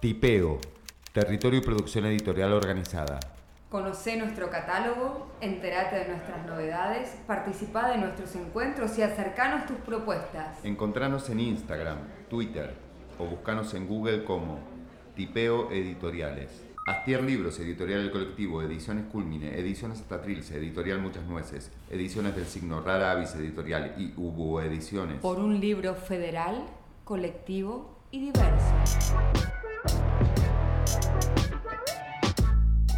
Tipeo, territorio y producción editorial organizada. Conoce nuestro catálogo, entérate de nuestras novedades, participa de nuestros encuentros y acercanos tus propuestas. Encontranos en Instagram, Twitter o buscanos en Google como Tipeo Editoriales. Astier Libros, Editorial El Colectivo, Ediciones Culmine, Ediciones Hasta Trilce, Editorial Muchas Nueces, Ediciones del Signo Rara Avis Editorial y Hubo Ediciones. Por un libro federal, colectivo y diverso.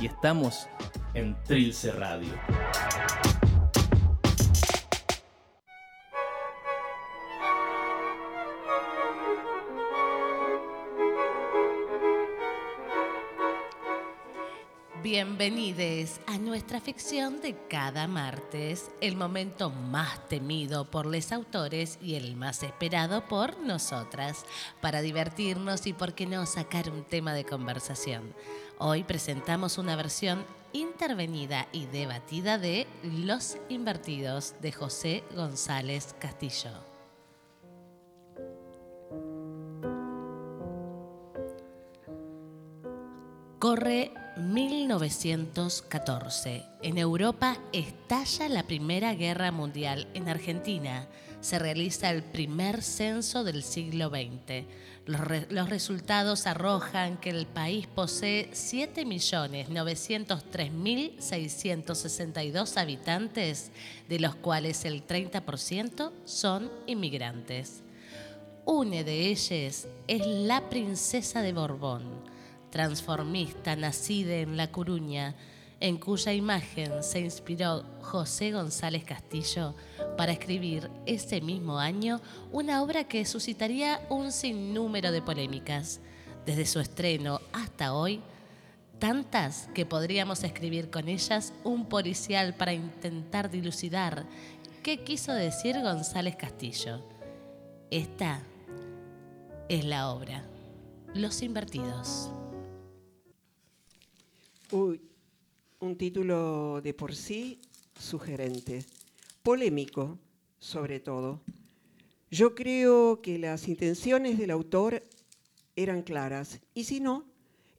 y estamos en Trilce Radio. Bienvenidos a nuestra ficción de cada martes, el momento más temido por los autores y el más esperado por nosotras, para divertirnos y por qué no sacar un tema de conversación. Hoy presentamos una versión intervenida y debatida de Los Invertidos de José González Castillo. Corre 1914. En Europa estalla la Primera Guerra Mundial. En Argentina se realiza el primer censo del siglo XX. Los, resultados arrojan que el país posee 7.903.662 habitantes, de los cuales el 30% son inmigrantes. Una de ellas es la princesa de Borbón, transformista nacida en La Coruña, en cuya imagen se inspiró José González Castillo para escribir ese mismo año una obra que suscitaría un sinnúmero de polémicas, desde su estreno hasta hoy, tantas que podríamos escribir con ellas un policial para intentar dilucidar qué quiso decir González Castillo. Esta es la obra, Los Invertidos. Uy, un título de por sí sugerente, polémico sobre todo. Yo creo que las intenciones del autor eran claras y si no,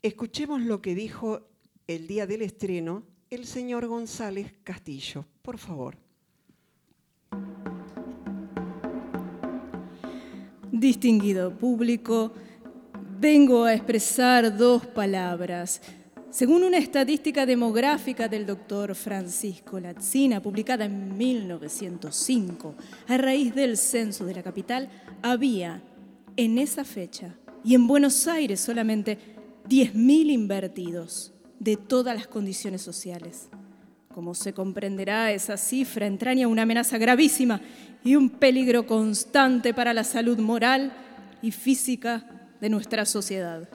escuchemos lo que dijo el día del estreno el señor González Castillo, por favor. Distinguido público, vengo a expresar dos palabras según una estadística demográfica del doctor Francisco Lazzina, publicada en 1905, a raíz del censo de la capital, había en esa fecha y en Buenos Aires solamente 10.000 invertidos de todas las condiciones sociales. Como se comprenderá, esa cifra entraña una amenaza gravísima y un peligro constante para la salud moral y física de nuestra sociedad.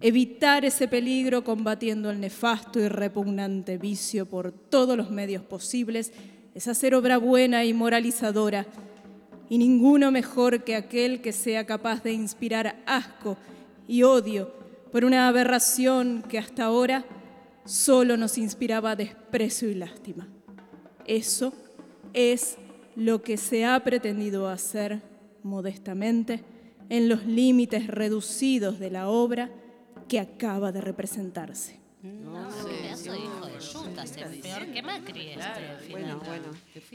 Evitar ese peligro combatiendo el nefasto y repugnante vicio por todos los medios posibles es hacer obra buena y moralizadora, y ninguno mejor que aquel que sea capaz de inspirar asco y odio por una aberración que hasta ahora solo nos inspiraba desprecio y lástima. Eso es lo que se ha pretendido hacer modestamente en los límites reducidos de la obra que acaba de representarse. No, sí, hijo de peor que Macri este, Bueno, bueno,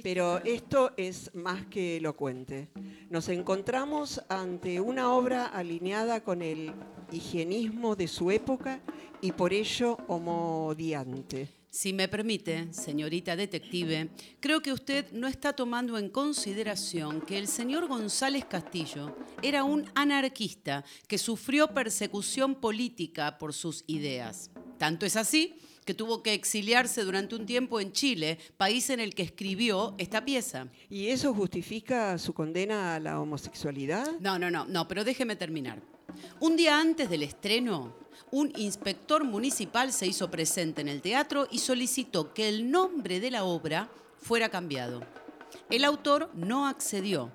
pero esto es más que elocuente. Nos encontramos ante una obra alineada con el higienismo de su época y por ello homodiante. Si me permite, señorita detective, creo que usted no está tomando en consideración que el señor González Castillo era un anarquista que sufrió persecución política por sus ideas. Tanto es así que tuvo que exiliarse durante un tiempo en Chile, país en el que escribió esta pieza. ¿Y eso justifica su condena a la homosexualidad? No, no, no, no, pero déjeme terminar. Un día antes del estreno, un inspector municipal se hizo presente en el teatro y solicitó que el nombre de la obra fuera cambiado. El autor no accedió,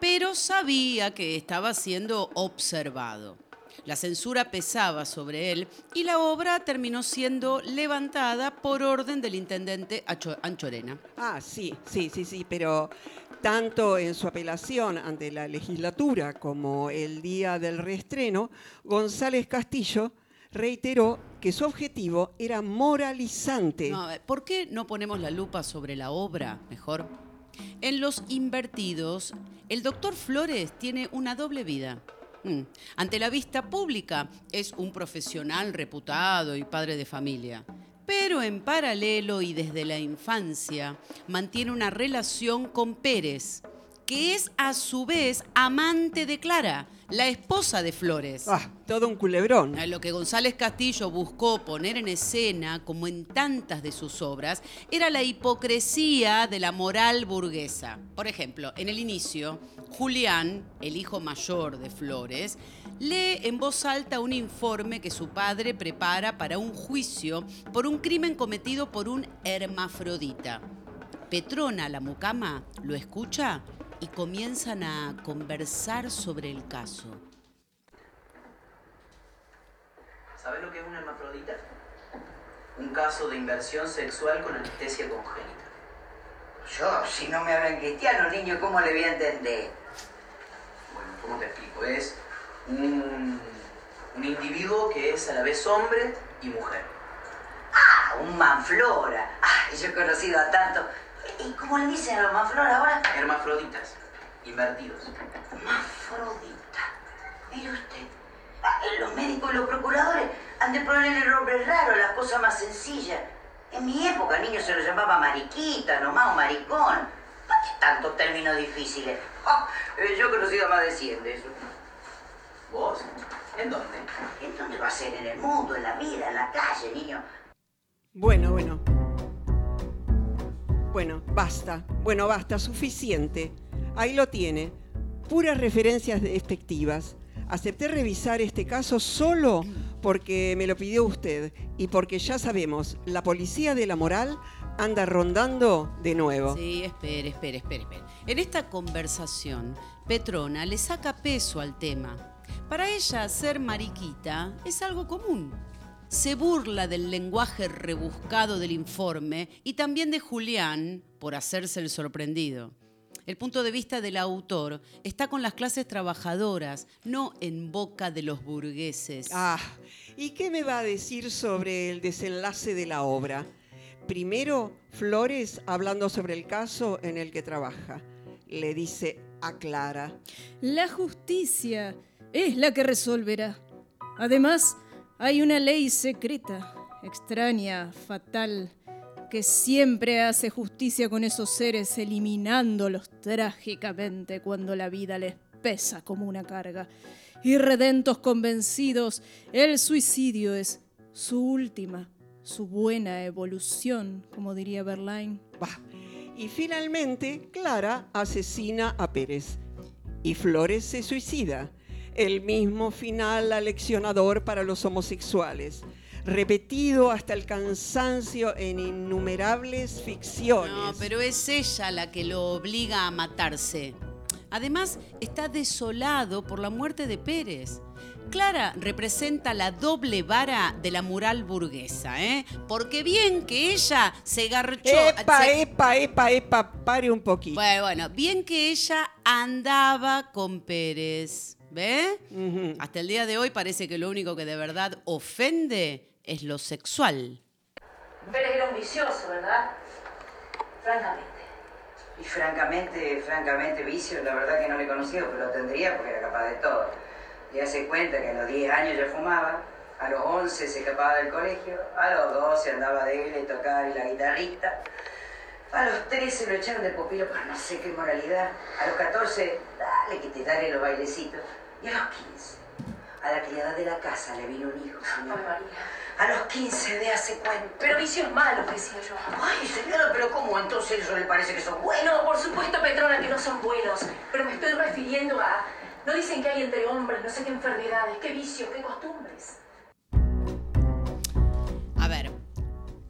pero sabía que estaba siendo observado. La censura pesaba sobre él y la obra terminó siendo levantada por orden del intendente Anchorena. Ah, sí, sí, sí, sí, pero tanto en su apelación ante la legislatura como el día del reestreno, González Castillo reiteró que su objetivo era moralizante. ¿Por qué no ponemos la lupa sobre la obra mejor? En Los Invertidos, el doctor Flores tiene una doble vida. Mm. Ante la vista pública es un profesional reputado y padre de familia, pero en paralelo y desde la infancia mantiene una relación con Pérez, que es a su vez amante de Clara, la esposa de Flores. Ah, todo un culebrón. Lo que González Castillo buscó poner en escena, como en tantas de sus obras, era la hipocresía de la moral burguesa. Por ejemplo, en el inicio, Julián, el hijo mayor de Flores, lee en voz alta un informe que su padre prepara para un juicio por un crimen cometido por un hermafrodita. Petrona, la mucama, lo escucha y comienzan a conversar sobre el caso. ¿Sabes lo que es una hermafrodita? Un caso de inversión sexual con anestesia congénita. Yo, si no me hablan cristiano, niño, ¿cómo le voy a entender? Bueno, ¿cómo te explico? Es un, un individuo que es a la vez hombre y mujer. Ah, un manflora. Ah, yo he conocido a tanto ¿Y cómo le dicen a los manflores ahora? Hermafroditas, invertidos. Hermafrodita. Mire usted. Ah, los médicos y los procuradores han de ponerle nombres raros, las cosas más sencillas. En mi época, niño se lo llamaba mariquita, nomás, o maricón. ¿Para qué tantos términos difíciles? Eh, yo he conocido más de 100 de eso. ¿Vos? ¿En dónde? ¿En dónde va a ser? En el mundo, en la vida, en la calle, niño. Bueno, bueno. Bueno, basta. Bueno, basta, suficiente. Ahí lo tiene. Puras referencias despectivas. Acepté revisar este caso solo porque me lo pidió usted y porque ya sabemos, la policía de la moral anda rondando de nuevo. Sí, espere, espere, espere, espere. En esta conversación, Petrona le saca peso al tema. Para ella, ser mariquita es algo común se burla del lenguaje rebuscado del informe y también de Julián por hacerse el sorprendido. El punto de vista del autor está con las clases trabajadoras, no en boca de los burgueses. Ah, ¿y qué me va a decir sobre el desenlace de la obra? Primero, Flores hablando sobre el caso en el que trabaja. Le dice a Clara. La justicia es la que resolverá. Además, hay una ley secreta, extraña, fatal, que siempre hace justicia con esos seres, eliminándolos trágicamente cuando la vida les pesa como una carga. Irredentos convencidos, el suicidio es su última, su buena evolución, como diría Verlaine. Y finalmente, Clara asesina a Pérez y Flores se suicida el mismo final aleccionador para los homosexuales, repetido hasta el cansancio en innumerables ficciones. No, pero es ella la que lo obliga a matarse. Además, está desolado por la muerte de Pérez. Clara representa la doble vara de la mural burguesa, ¿eh? Porque bien que ella se garchó. Epa, epa, epa, epa, pare un poquito. Bueno, bueno, bien que ella andaba con Pérez. ¿Ve? Hasta el día de hoy parece que lo único que de verdad ofende es lo sexual. Pérez era un vicioso, ¿verdad? Francamente. Y francamente, francamente, vicio, la verdad que no le he conocido, pero lo tendría porque era capaz de todo. Ya se cuenta que a los 10 años ya fumaba, a los 11 se escapaba del colegio, a los 12 andaba de él y tocaba la guitarrita. A los 13 lo echaron de popilo por no sé qué moralidad. A los 14, dale que te dale los bailecitos. Y a los 15, a la criada de la casa le vino un hijo, señora. A los 15 de hace cuánto. Pero vicios malos, decía yo. Ay, señora, pero ¿cómo entonces eso le parece que son buenos? No, por supuesto, Petrona, que no son buenos. Pero me estoy refiriendo a No dicen que hay entre hombres no sé qué enfermedades, qué vicios, qué costumbres. A ver,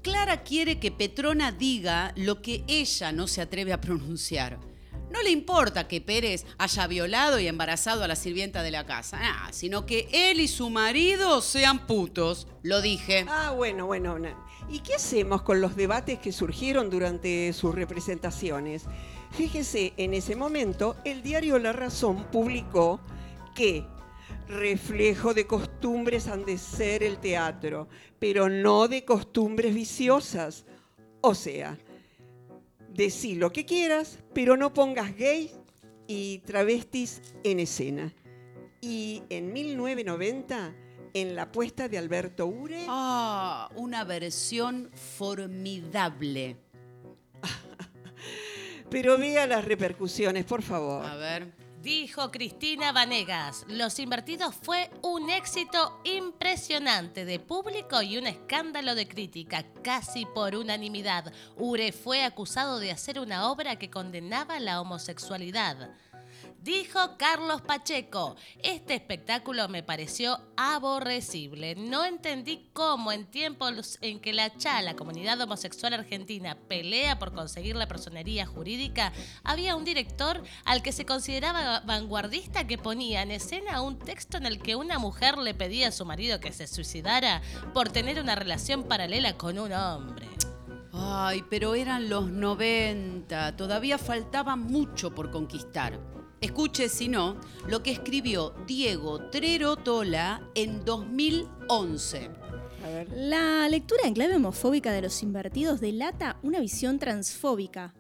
Clara quiere que Petrona diga lo que ella no se atreve a pronunciar. No le importa que Pérez haya violado y embarazado a la sirvienta de la casa, sino que él y su marido sean putos. Lo dije. Ah, bueno, bueno. ¿Y qué hacemos con los debates que surgieron durante sus representaciones? Fíjese, en ese momento el diario La Razón publicó que reflejo de costumbres han de ser el teatro, pero no de costumbres viciosas. O sea, decí lo que quieras, pero no pongas gays y travestis en escena. Y en 1990, en la apuesta de Alberto Ure... Ah, una versión formidable. pero vea las repercusiones, por favor. A ver. Dijo Cristina Vanegas, Los Invertidos fue un éxito impresionante de público y un escándalo de crítica, casi por unanimidad. Ure fue acusado de hacer una obra que condenaba la homosexualidad. Dijo Carlos Pacheco, este espectáculo me pareció aborrecible. No entendí cómo en tiempos en que la CHA, la comunidad homosexual argentina, pelea por conseguir la personería jurídica, había un director al que se consideraba vanguardista que ponía en escena un texto en el que una mujer le pedía a su marido que se suicidara por tener una relación paralela con un hombre. Ay, pero eran los 90, todavía faltaba mucho por conquistar. Escuche, si no, lo que escribió Diego Trerotola en 2011. La lectura en clave homofóbica de los invertidos delata una visión transfóbica,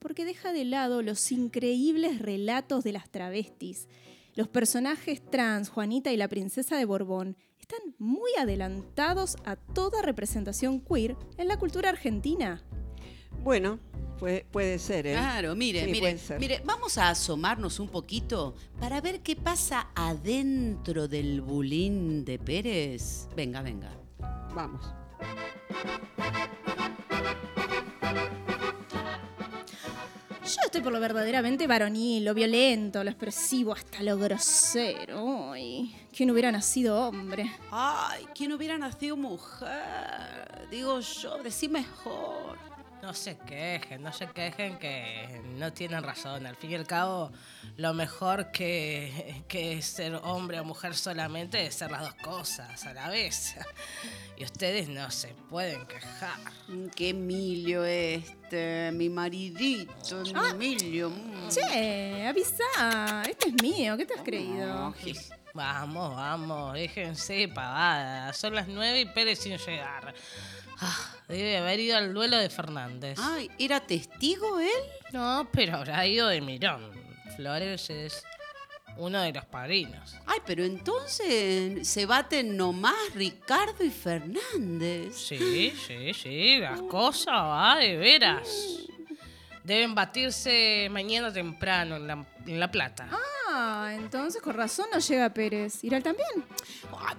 porque deja de lado los increíbles relatos de las travestis. Los personajes trans, Juanita y la princesa de Borbón, están muy adelantados a toda representación queer en la cultura argentina. Bueno, Puede, ser, ¿eh? Claro, mire, mire, mire, vamos a asomarnos un poquito para ver qué pasa adentro del bulín de Pérez. Venga, venga. Vamos. Yo estoy por lo verdaderamente varonil, lo violento, lo expresivo, hasta lo grosero. Ay, ¿quién hubiera nacido hombre? Ay, ¿quién hubiera nacido mujer? Digo yo, decí mejor. No se quejen, no se quejen que no tienen razón. Al fin y al cabo, lo mejor que, que ser hombre o mujer solamente es ser las dos cosas a la vez. Y ustedes no se pueden quejar. Qué Emilio este, mi maridito, ah, Emilio. Mm. Che, avisa, este es mío, ¿qué te has creído? vamos, vamos, déjense pavada. Son las nueve y Pérez sin llegar. Ah, debe haber ido al duelo de Fernández. Ay, ¿era testigo él? No, pero habrá ido de mirón. Flores es uno de los padrinos. Ay, pero entonces se baten nomás Ricardo y Fernández. Sí, sí, sí, las cosas va de veras. Deben batirse mañana temprano en La, en la Plata. Ah, Ah, entonces con razón no llega Pérez. ¿Irá también?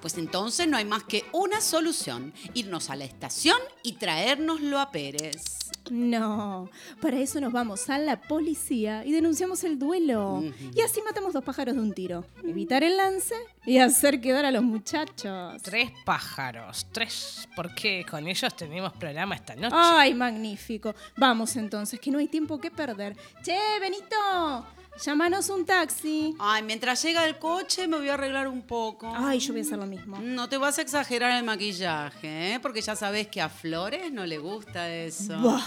pues entonces no hay más que una solución. Irnos a la estación y traérnoslo a Pérez. No, para eso nos vamos a la policía y denunciamos el duelo. Y así matamos dos pájaros de un tiro. Evitar el lance y hacer quedar a los muchachos. Tres pájaros, tres, porque con ellos tenemos programa esta noche. Ay, magnífico. Vamos entonces, que no hay tiempo que perder. Che, Benito, Llámanos un taxi. Ay, mientras llega el coche me voy a arreglar un poco. Ay, yo voy a hacer lo mismo. No te vas a exagerar el maquillaje, ¿eh? Porque ya sabes que a Flores no le gusta eso. Buah.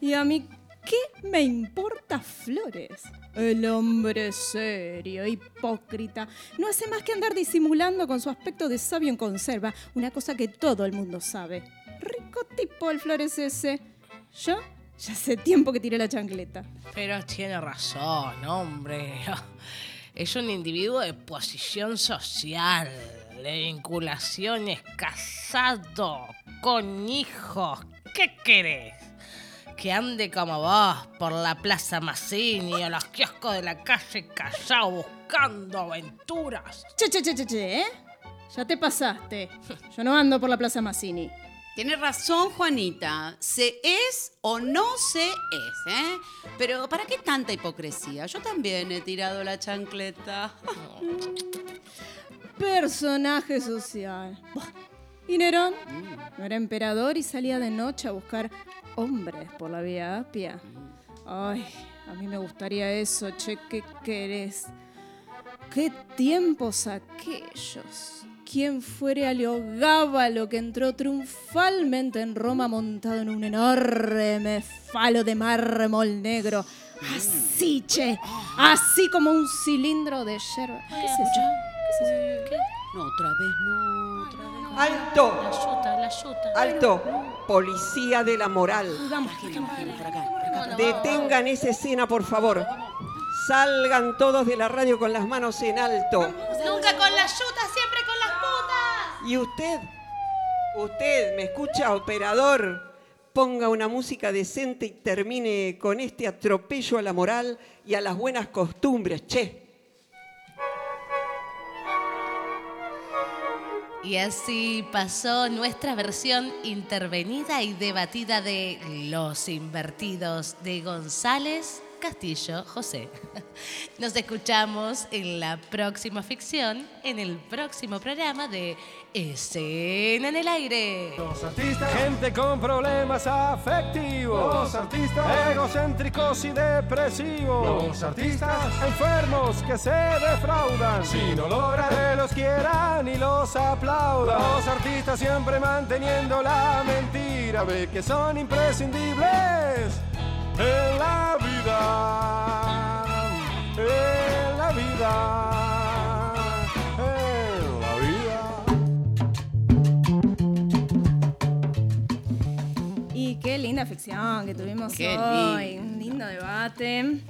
¿Y a mí qué me importa Flores? El hombre serio, hipócrita, no hace más que andar disimulando con su aspecto de sabio en conserva, una cosa que todo el mundo sabe. Rico tipo el Flores ese. ¿Yo? Ya hace tiempo que tiré la chancleta. Pero tiene razón, hombre. Es un individuo de posición social, de vinculaciones, casado, con hijos. ¿Qué querés? Que ande como vos por la Plaza Mazzini o los kioscos de la calle Callao buscando aventuras. Che, che, che, che, che, ¿eh? Ya te pasaste. Yo no ando por la Plaza Mazzini. Tiene razón, Juanita. Se es o no se es, ¿eh? Pero ¿para qué tanta hipocresía? Yo también he tirado la chancleta. Personaje social. Y Nerón no era emperador y salía de noche a buscar hombres por la vía apia. Ay, a mí me gustaría eso, che, ¿qué querés? ¿Qué tiempos aquellos? Quien fuere Aleogábalo que entró triunfalmente en Roma montado en un enorme falo de mármol negro. Así, che, así como un cilindro de yerba. ¿Qué es eso? ¿Qué es eso? No, otra vez no, otra vez no. ¡Alto! La yuta, la yuta. ¡Alto! Policía de la moral. Vamos, Imagina, imagina, por acá, por acá. Detengan esa escena, por favor. Salgan todos de la radio con las manos en alto. Nunca con la yuta, siempre con. ¿Y usted? ¿Usted me escucha, operador? Ponga una música decente y termine con este atropello a la moral y a las buenas costumbres, che. Y así pasó nuestra versión intervenida y debatida de Los Invertidos de González Castillo José. Nos escuchamos en la próxima ficción, en el próximo programa de Escena en el Aire. Los artistas, gente con problemas afectivos. Los artistas, egocéntricos y depresivos. Los artistas, enfermos que se defraudan. Si no logran que los quieran y los aplaudan. Los artistas siempre manteniendo la mentira. Ve que son imprescindibles en la linda ficción que tuvimos Qué hoy. lindo. Un lindo debate.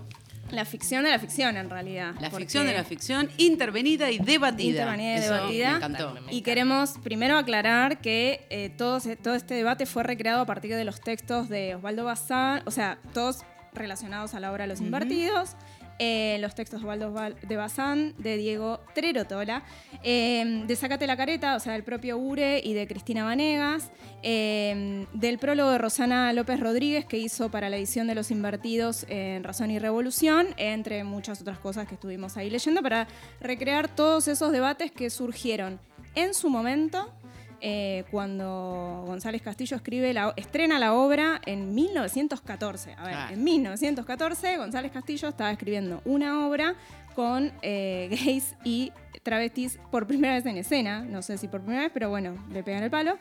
La ficción de la ficción, en realidad. La ficción de la ficción, intervenida y debatida. Intervenida y Eso debatida. Me encantó. Y queremos primero aclarar que eh, todo, todo este debate fue recreado a partir de los textos de Osvaldo Bazán, o sea, todos relacionados a la obra Los Invertidos. Eh, los textos de Osvaldo Val- de Bazán, de Diego Trerotola, eh, de Sacate la Careta, o sea, del propio Ure y de Cristina Vanegas, eh, del prólogo de Rosana López Rodríguez que hizo para la edición de Los Invertidos en Razón y Revolución, entre muchas otras cosas que estuvimos ahí leyendo, para recrear todos esos debates que surgieron en su momento eh, cuando González Castillo escribe la, estrena la obra en 1914. A ver, Ah. en 1914 González Castillo estaba escribiendo una obra con eh, gays y travestis por primera vez en escena. No sé si por primera vez, pero bueno, le pegan el palo.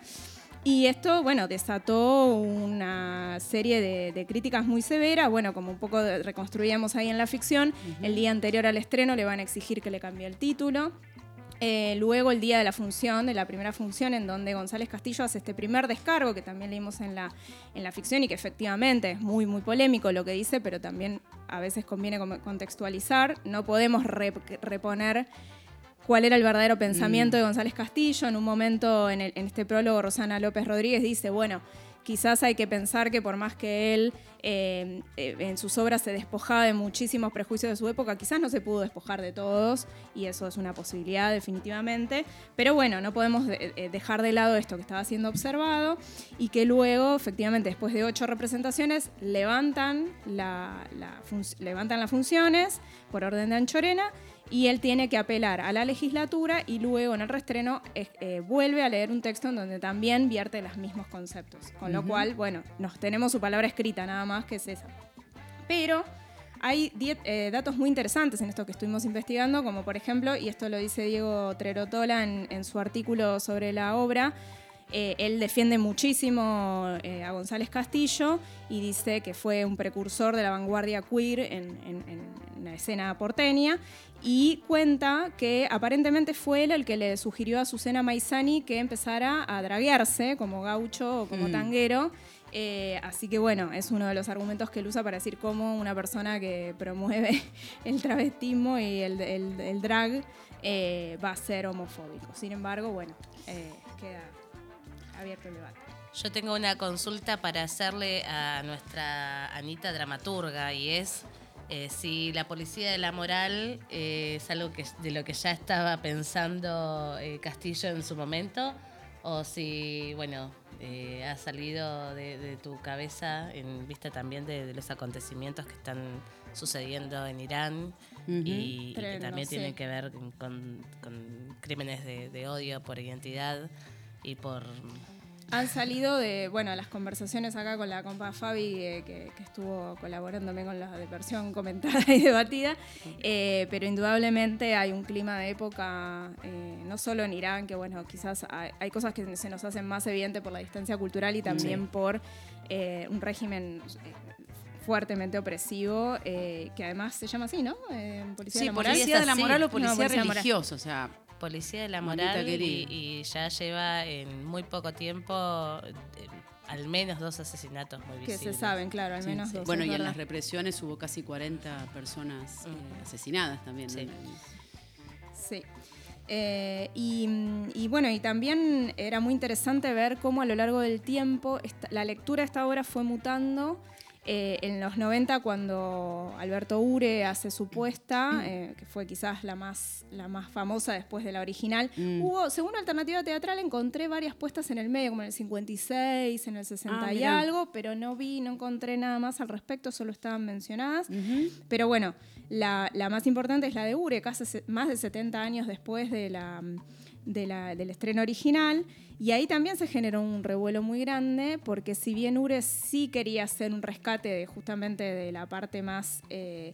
Y esto, bueno, desató una serie de, de críticas muy severas. Bueno, como un poco reconstruíamos ahí en la ficción, el día anterior al estreno le van a exigir que le cambie el título. Eh, luego el día de la función, de la primera función, en donde González Castillo hace este primer descargo, que también leímos en la, en la ficción y que efectivamente es muy, muy polémico lo que dice, pero también a veces conviene contextualizar. No podemos rep- reponer cuál era el verdadero pensamiento de González Castillo. En un momento, en, el- en este prólogo, Rosana López Rodríguez dice, bueno, quizás hay que pensar que por más que él eh, eh, en sus obras se despojaba de muchísimos prejuicios de su época, quizás no se pudo despojar de todos, y eso es una posibilidad definitivamente. Pero bueno, no podemos de- eh, dejar de lado esto que estaba siendo observado y que luego, efectivamente, después de ocho representaciones, levantan las funciones por orden de Anchorena y él tiene que apelar a la legislatura y luego en el restreno es- eh, vuelve a leer un texto en donde también vierte los mismos conceptos. Con lo cual, bueno, nos tenemos su palabra escrita nada más que es esa. Pero hay eh, datos muy interesantes en esto que estuvimos investigando, como por ejemplo, y esto lo dice Diego Trerotola en, en su artículo sobre la obra, eh, él defiende muchísimo eh, a González Castillo y dice que fue un precursor de la vanguardia queer en, en- en- en la escena porteña y cuenta que aparentemente fue él el que le sugirió a Susana Maizani que empezara a draguearse como gaucho o como Mm. tanguero. Eh, así que bueno, es uno de los argumentos que él usa para decir cómo una persona que promueve el travestismo y el, el- el drag va a ser homofóbico. Sin embargo, bueno, queda abierto el debate. Yo tengo una consulta para hacerle a nuestra Anita dramaturga y es eh, si la policía de la moral eh, es algo que, de lo que ya estaba pensando eh, Castillo en su momento o si, bueno, eh, ha salido de, tu cabeza en vista también de, los acontecimientos que están sucediendo en Irán y, que también tienen que ver con, crímenes de odio por identidad y por han salido de, bueno, las conversaciones acá con la compa Fabi, eh, que, estuvo colaborándome con la versión comentada y debatida, eh, pero indudablemente hay un clima de época, eh, no solo en Irán, que bueno, quizás hay, cosas que se nos hacen más evidentes por la distancia cultural y también por un régimen fuertemente opresivo, que además se llama así, ¿no? policía de la moral. Policía de la moral o policía, religioso, o sea policía de la moral y, ya lleva en muy poco tiempo eh, al menos dos asesinatos muy visibles. Que se saben, claro, al menos dos. Bueno, y en las represiones hubo casi 40 personas eh, asesinadas también. Sí. sí. Eh, y, bueno, y también era muy interesante ver cómo a lo largo del tiempo la lectura de esta obra fue mutando eh, en los 90, cuando Alberto Ure hace su puesta, eh, que fue quizás la más, la más famosa después de la original, mm. hubo, según Alternativa Teatral, encontré varias puestas en el medio, como en el 56, en el 60 ah, y algo, pero no vi, no encontré nada más al respecto, solo estaban mencionadas. Pero bueno, la, la, más importante es la de Ure, casi más de 70 años después de la del estreno original. Y ahí también se generó un revuelo muy grande, porque si bien Ures sí quería hacer un rescate de, justamente de la parte más eh,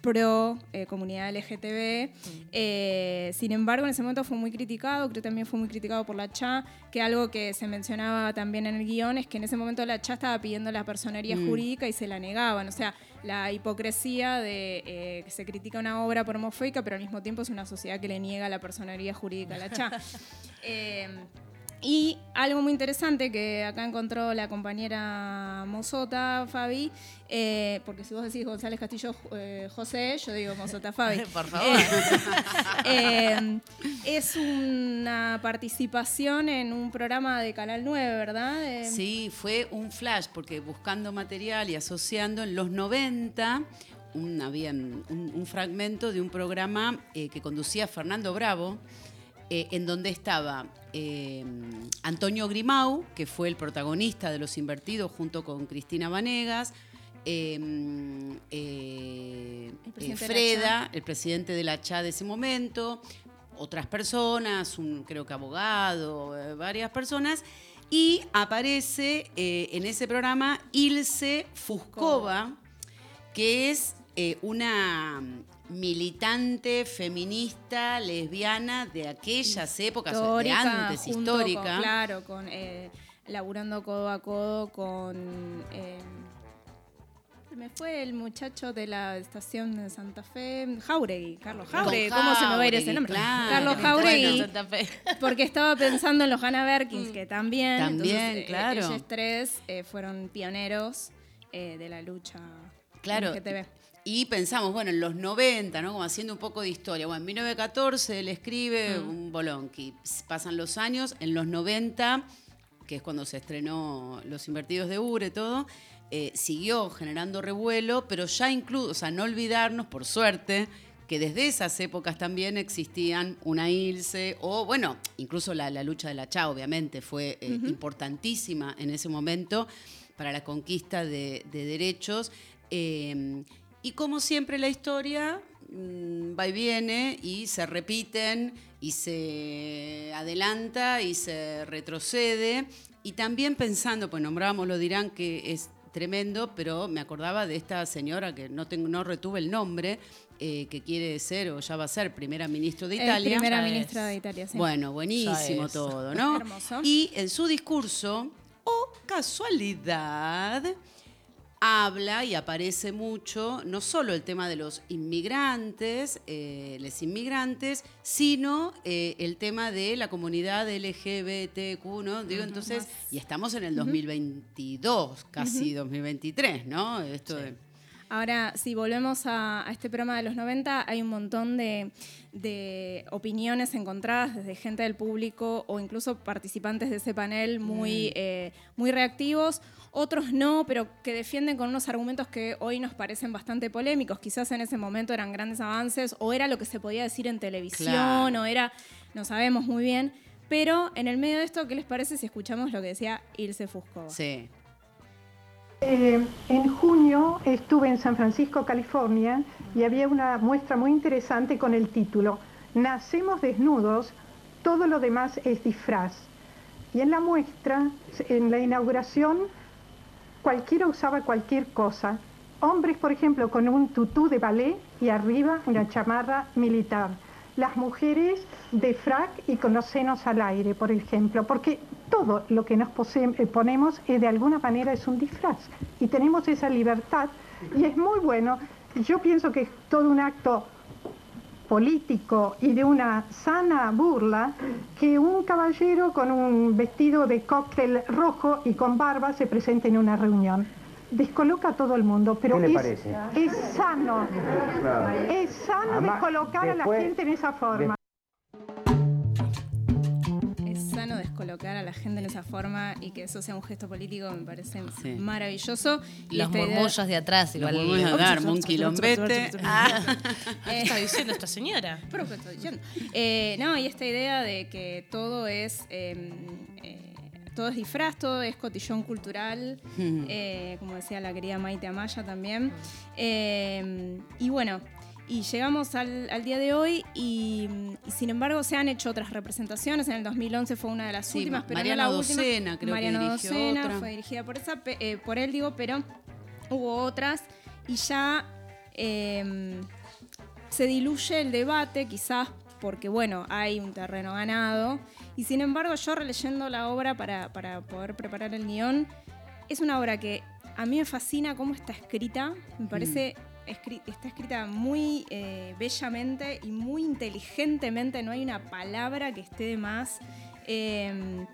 pro eh, comunidad LGTB. Eh, sin embargo, en ese momento fue muy criticado, creo que también fue muy criticado por la CHA, que algo que se mencionaba también en el guion es que en ese momento la CHA estaba pidiendo la personería mm. jurídica y se la negaban. O sea, la hipocresía de eh, que se critica una obra por homofóbica, pero al mismo tiempo es una sociedad que le niega la personería jurídica a la CHA. Y algo muy interesante que acá encontró la compañera Mozota, Fabi, eh, porque si vos decís González Castillo eh, José, yo digo Mozota Fabi. Por favor. Eh, es una participación en un programa de Canal 9, ¿verdad? Sí, fue un flash, porque buscando material y asociando en los 90 un, había un fragmento de un programa que conducía Fernando Bravo eh, en donde estaba eh, Antonio Grimau, que fue el protagonista de Los Invertidos junto con Cristina Vanegas, eh, Freda, el presidente de la CHA de ese momento, otras personas, un creo que abogado, varias personas, y aparece en ese programa Ilse Fuscova, que es una militante feminista lesbiana de aquellas épocas de antes histórica claro con eh, laburando codo a codo con eh, me fue el muchacho de la estación de Santa Fe, Jauregui, Carlos Jauregui, ¿cómo se me va a ir ese nombre? Carlos Jauregui, porque estaba pensando en los Hannah Berkins, que también, también claro. ellos tres eh, fueron pioneros de la lucha claro. LGTB. Y pensamos, bueno, en los 90, ¿no? Como haciendo un poco de historia. Bueno, en 1914 él escribe mm. un bolonqui. Pasan los años, en los 90, que es cuando se estrenó Los Invertidos de Ure, todo, eh, siguió generando revuelo, pero ya incluso, o sea, no olvidarnos, por suerte, que desde esas épocas también existían una ILSE, o bueno, incluso la, lucha de la CHA, obviamente, fue eh, importantísima en ese momento para la conquista de, derechos. Eh, y como siempre la historia mm, va y viene y se repiten y se adelanta y se retrocede. Y también pensando, pues nombrábamos lo dirán que es tremendo, pero me acordaba de esta señora que no, tengo, no retuve el nombre, eh, que quiere ser o ya va a ser primera ministra de Italia. primera ministra de Italia, sí. Bueno, buenísimo todo, ¿no? Hermoso. Y en su discurso, oh casualidad, habla y aparece mucho no solo el tema de los inmigrantes, eh, los inmigrantes, sino eh, el tema de la comunidad LGBTQ, ¿no? Digo, entonces, y estamos en el 2022, casi 2023, ¿no? Esto Ahora, si volvemos a, este programa de los 90, hay un montón de, opiniones encontradas desde gente del público o incluso participantes de ese panel muy, mm. eh, muy reactivos otros no, pero que defienden con unos argumentos que hoy nos parecen bastante polémicos. Quizás en ese momento eran grandes avances, o era lo que se podía decir en televisión, o era, no sabemos muy bien. Pero en el medio de esto, ¿qué les parece si escuchamos lo que decía Ilse Fusco? Sí. Eh, en junio estuve en San Francisco, California, y había una muestra muy interesante con el título Nacemos desnudos, todo lo demás es disfraz. Y en la muestra, en la inauguración, cualquiera usaba cualquier cosa. Hombres, por ejemplo, con un tutú de ballet y arriba una chamarra militar las mujeres de frac y con los senos al aire, por ejemplo, porque todo lo que nos eh, ponemos eh, de alguna manera es un disfraz y tenemos esa libertad y es muy bueno. Yo pienso que es todo un acto político y de una sana burla que un caballero con un vestido de cóctel rojo y con barba se presente en una reunión descoloca a todo el mundo, pero ¿Qué le es, parece? es sano, es sano Además, descolocar a la gente en esa forma. Descolocar a la gente en esa forma y que eso sea un gesto político me parece Sí. maravilloso. Y Los esta idea- murmullos de atrás, Los igual. murmullos de atrás, un quilombete. ¿Qué está diciendo esta señora? Pero, ¿qué estoy diciendo? Eh, no, y esta idea de que todo es. eh, eh, todo es disfraz, todo es cotillón cultural, eh, como decía la querida Maite Amaya también. Eh, y bueno, y llegamos al, al día de hoy y, y sin embargo se han hecho otras representaciones. En el 2011 fue una de las Sí, últimas, Ma- pero Mariano no la última. Docena creo que Mariano dirigió Docena otra. fue dirigida por, esa, eh, por él, digo, pero hubo otras y ya eh, se diluye el debate, quizás porque, bueno, hay un terreno ganado. Y sin embargo, yo releyendo la obra para, para poder preparar el guion, es una obra que a mí me fascina cómo está escrita. Me parece, escri- está escrita muy eh, bellamente y muy inteligentemente. No hay una palabra que esté de más. Eh,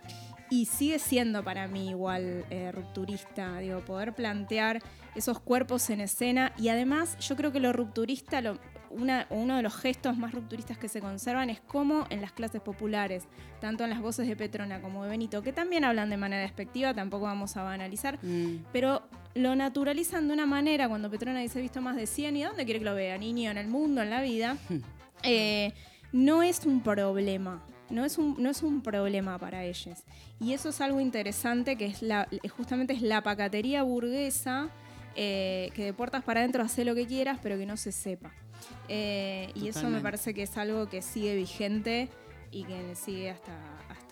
y sigue siendo para mí igual eh, rupturista, digo, poder plantear esos cuerpos en escena. Y además, yo creo que lo rupturista, lo- una- uno de los gestos más rupturistas que se conservan es como en las clases populares, tanto en las voces de Petrona como de Benito, que también hablan de manera despectiva, tampoco vamos a banalizar, Mm. pero lo naturalizan de una manera cuando Petrona dice visto más de 100 y ¿dónde quiere que lo vea? Niño, en el mundo, en la vida. Eh, no es un problema. No es un, no es un problema para ellos. Y eso es algo interesante que es la, justamente es la pacatería burguesa eh, que de puertas para adentro hace lo que quieras, pero que no se sepa. Eh, y eso me parece que es algo que sigue vigente y que sigue hasta,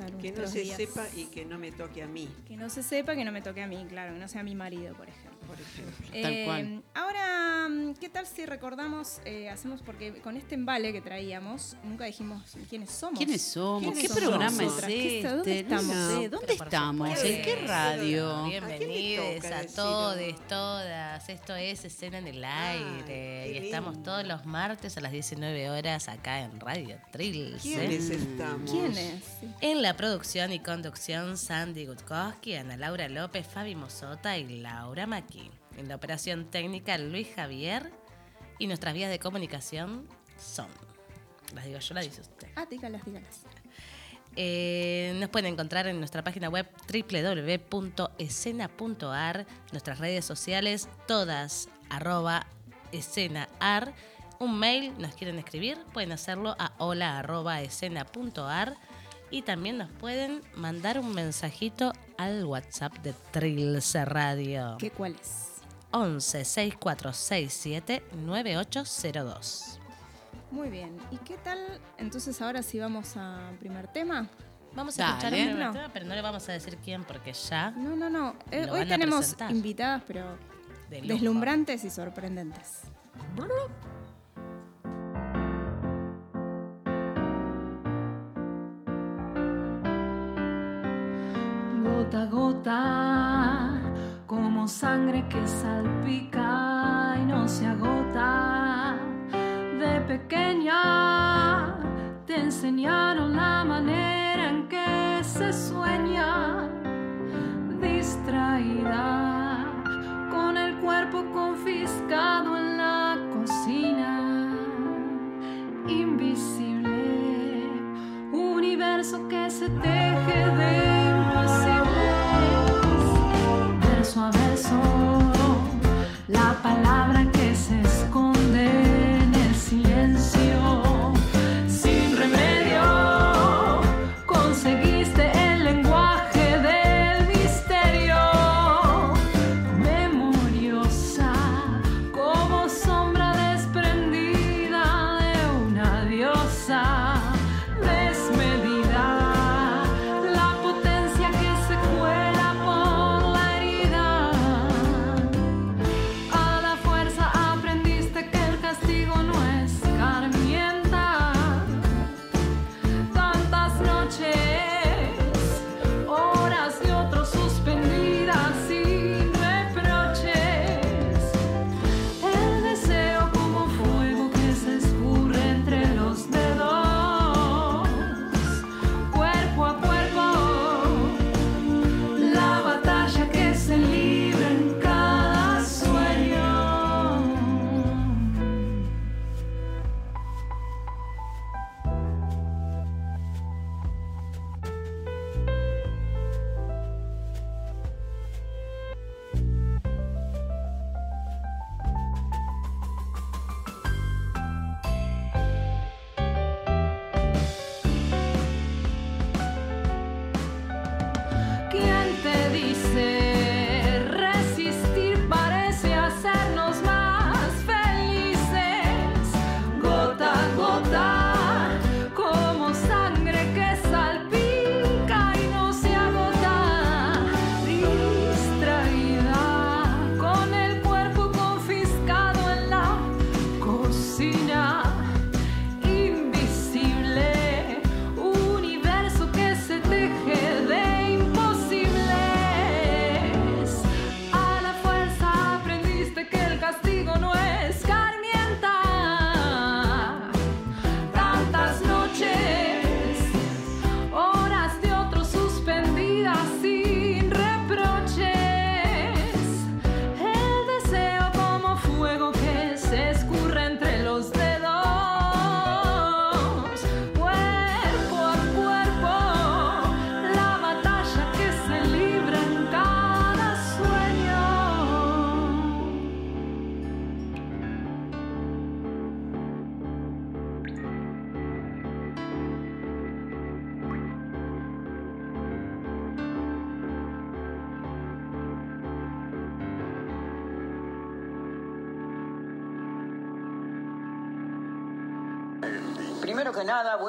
hasta Que no se días. sepa y que no me toque a mí. Que no se sepa, que no me toque a mí, claro, que no sea mi marido, por ejemplo. Por ejemplo. Tal Eh, cual. Ahora, ¿qué tal si recordamos, eh, hacemos, porque con este embale que traíamos, nunca dijimos quiénes somos. ¿Quiénes somos? ¿Quiénes ¿Qué somos programa es ¿Dónde este? No estamos? ¿Dónde estamos? ¿En qué radio? Bienvenidos a decirlo? todos, todas. Esto es Escena en el Aire. y estamos lindo. todos los martes a las 19 horas acá en Radio Trilce. ¿Quiénes estamos? ¿Quiénes? En la producción y conducción, Sandy Gutkowski, Ana Laura López, Fabi Mosota y Laura Maki. En la operación técnica, Luis Javier. Y nuestras vías de comunicación son. Las digo yo, las dice usted. Ah, dígalas, dígalas. Eh, nos pueden encontrar en nuestra página web www.escena.ar, nuestras redes sociales, todas, arroba escenaar. Un mail, nos quieren escribir, pueden hacerlo a hola arroba escena.ar y también nos pueden mandar un mensajito al WhatsApp de Trilce Radio. ¿Qué cuál es? 11 6467 9802. Muy bien. ¿Y qué tal? Entonces ahora sí vamos al primer tema. Vamos a Dale. escuchar el primer No. tema, pero no le vamos a decir quién porque ya. No, no, no. Eh, Lo hoy tenemos presentar. invitadas, pero De deslumbrantes y sorprendentes. Gota a gota, como sangre que salpica y no se agota. De pequeña te enseñaron la manera en que se sueña, distraída, con el cuerpo confiscado en la cocina, invisible, universo que se teje de la palabra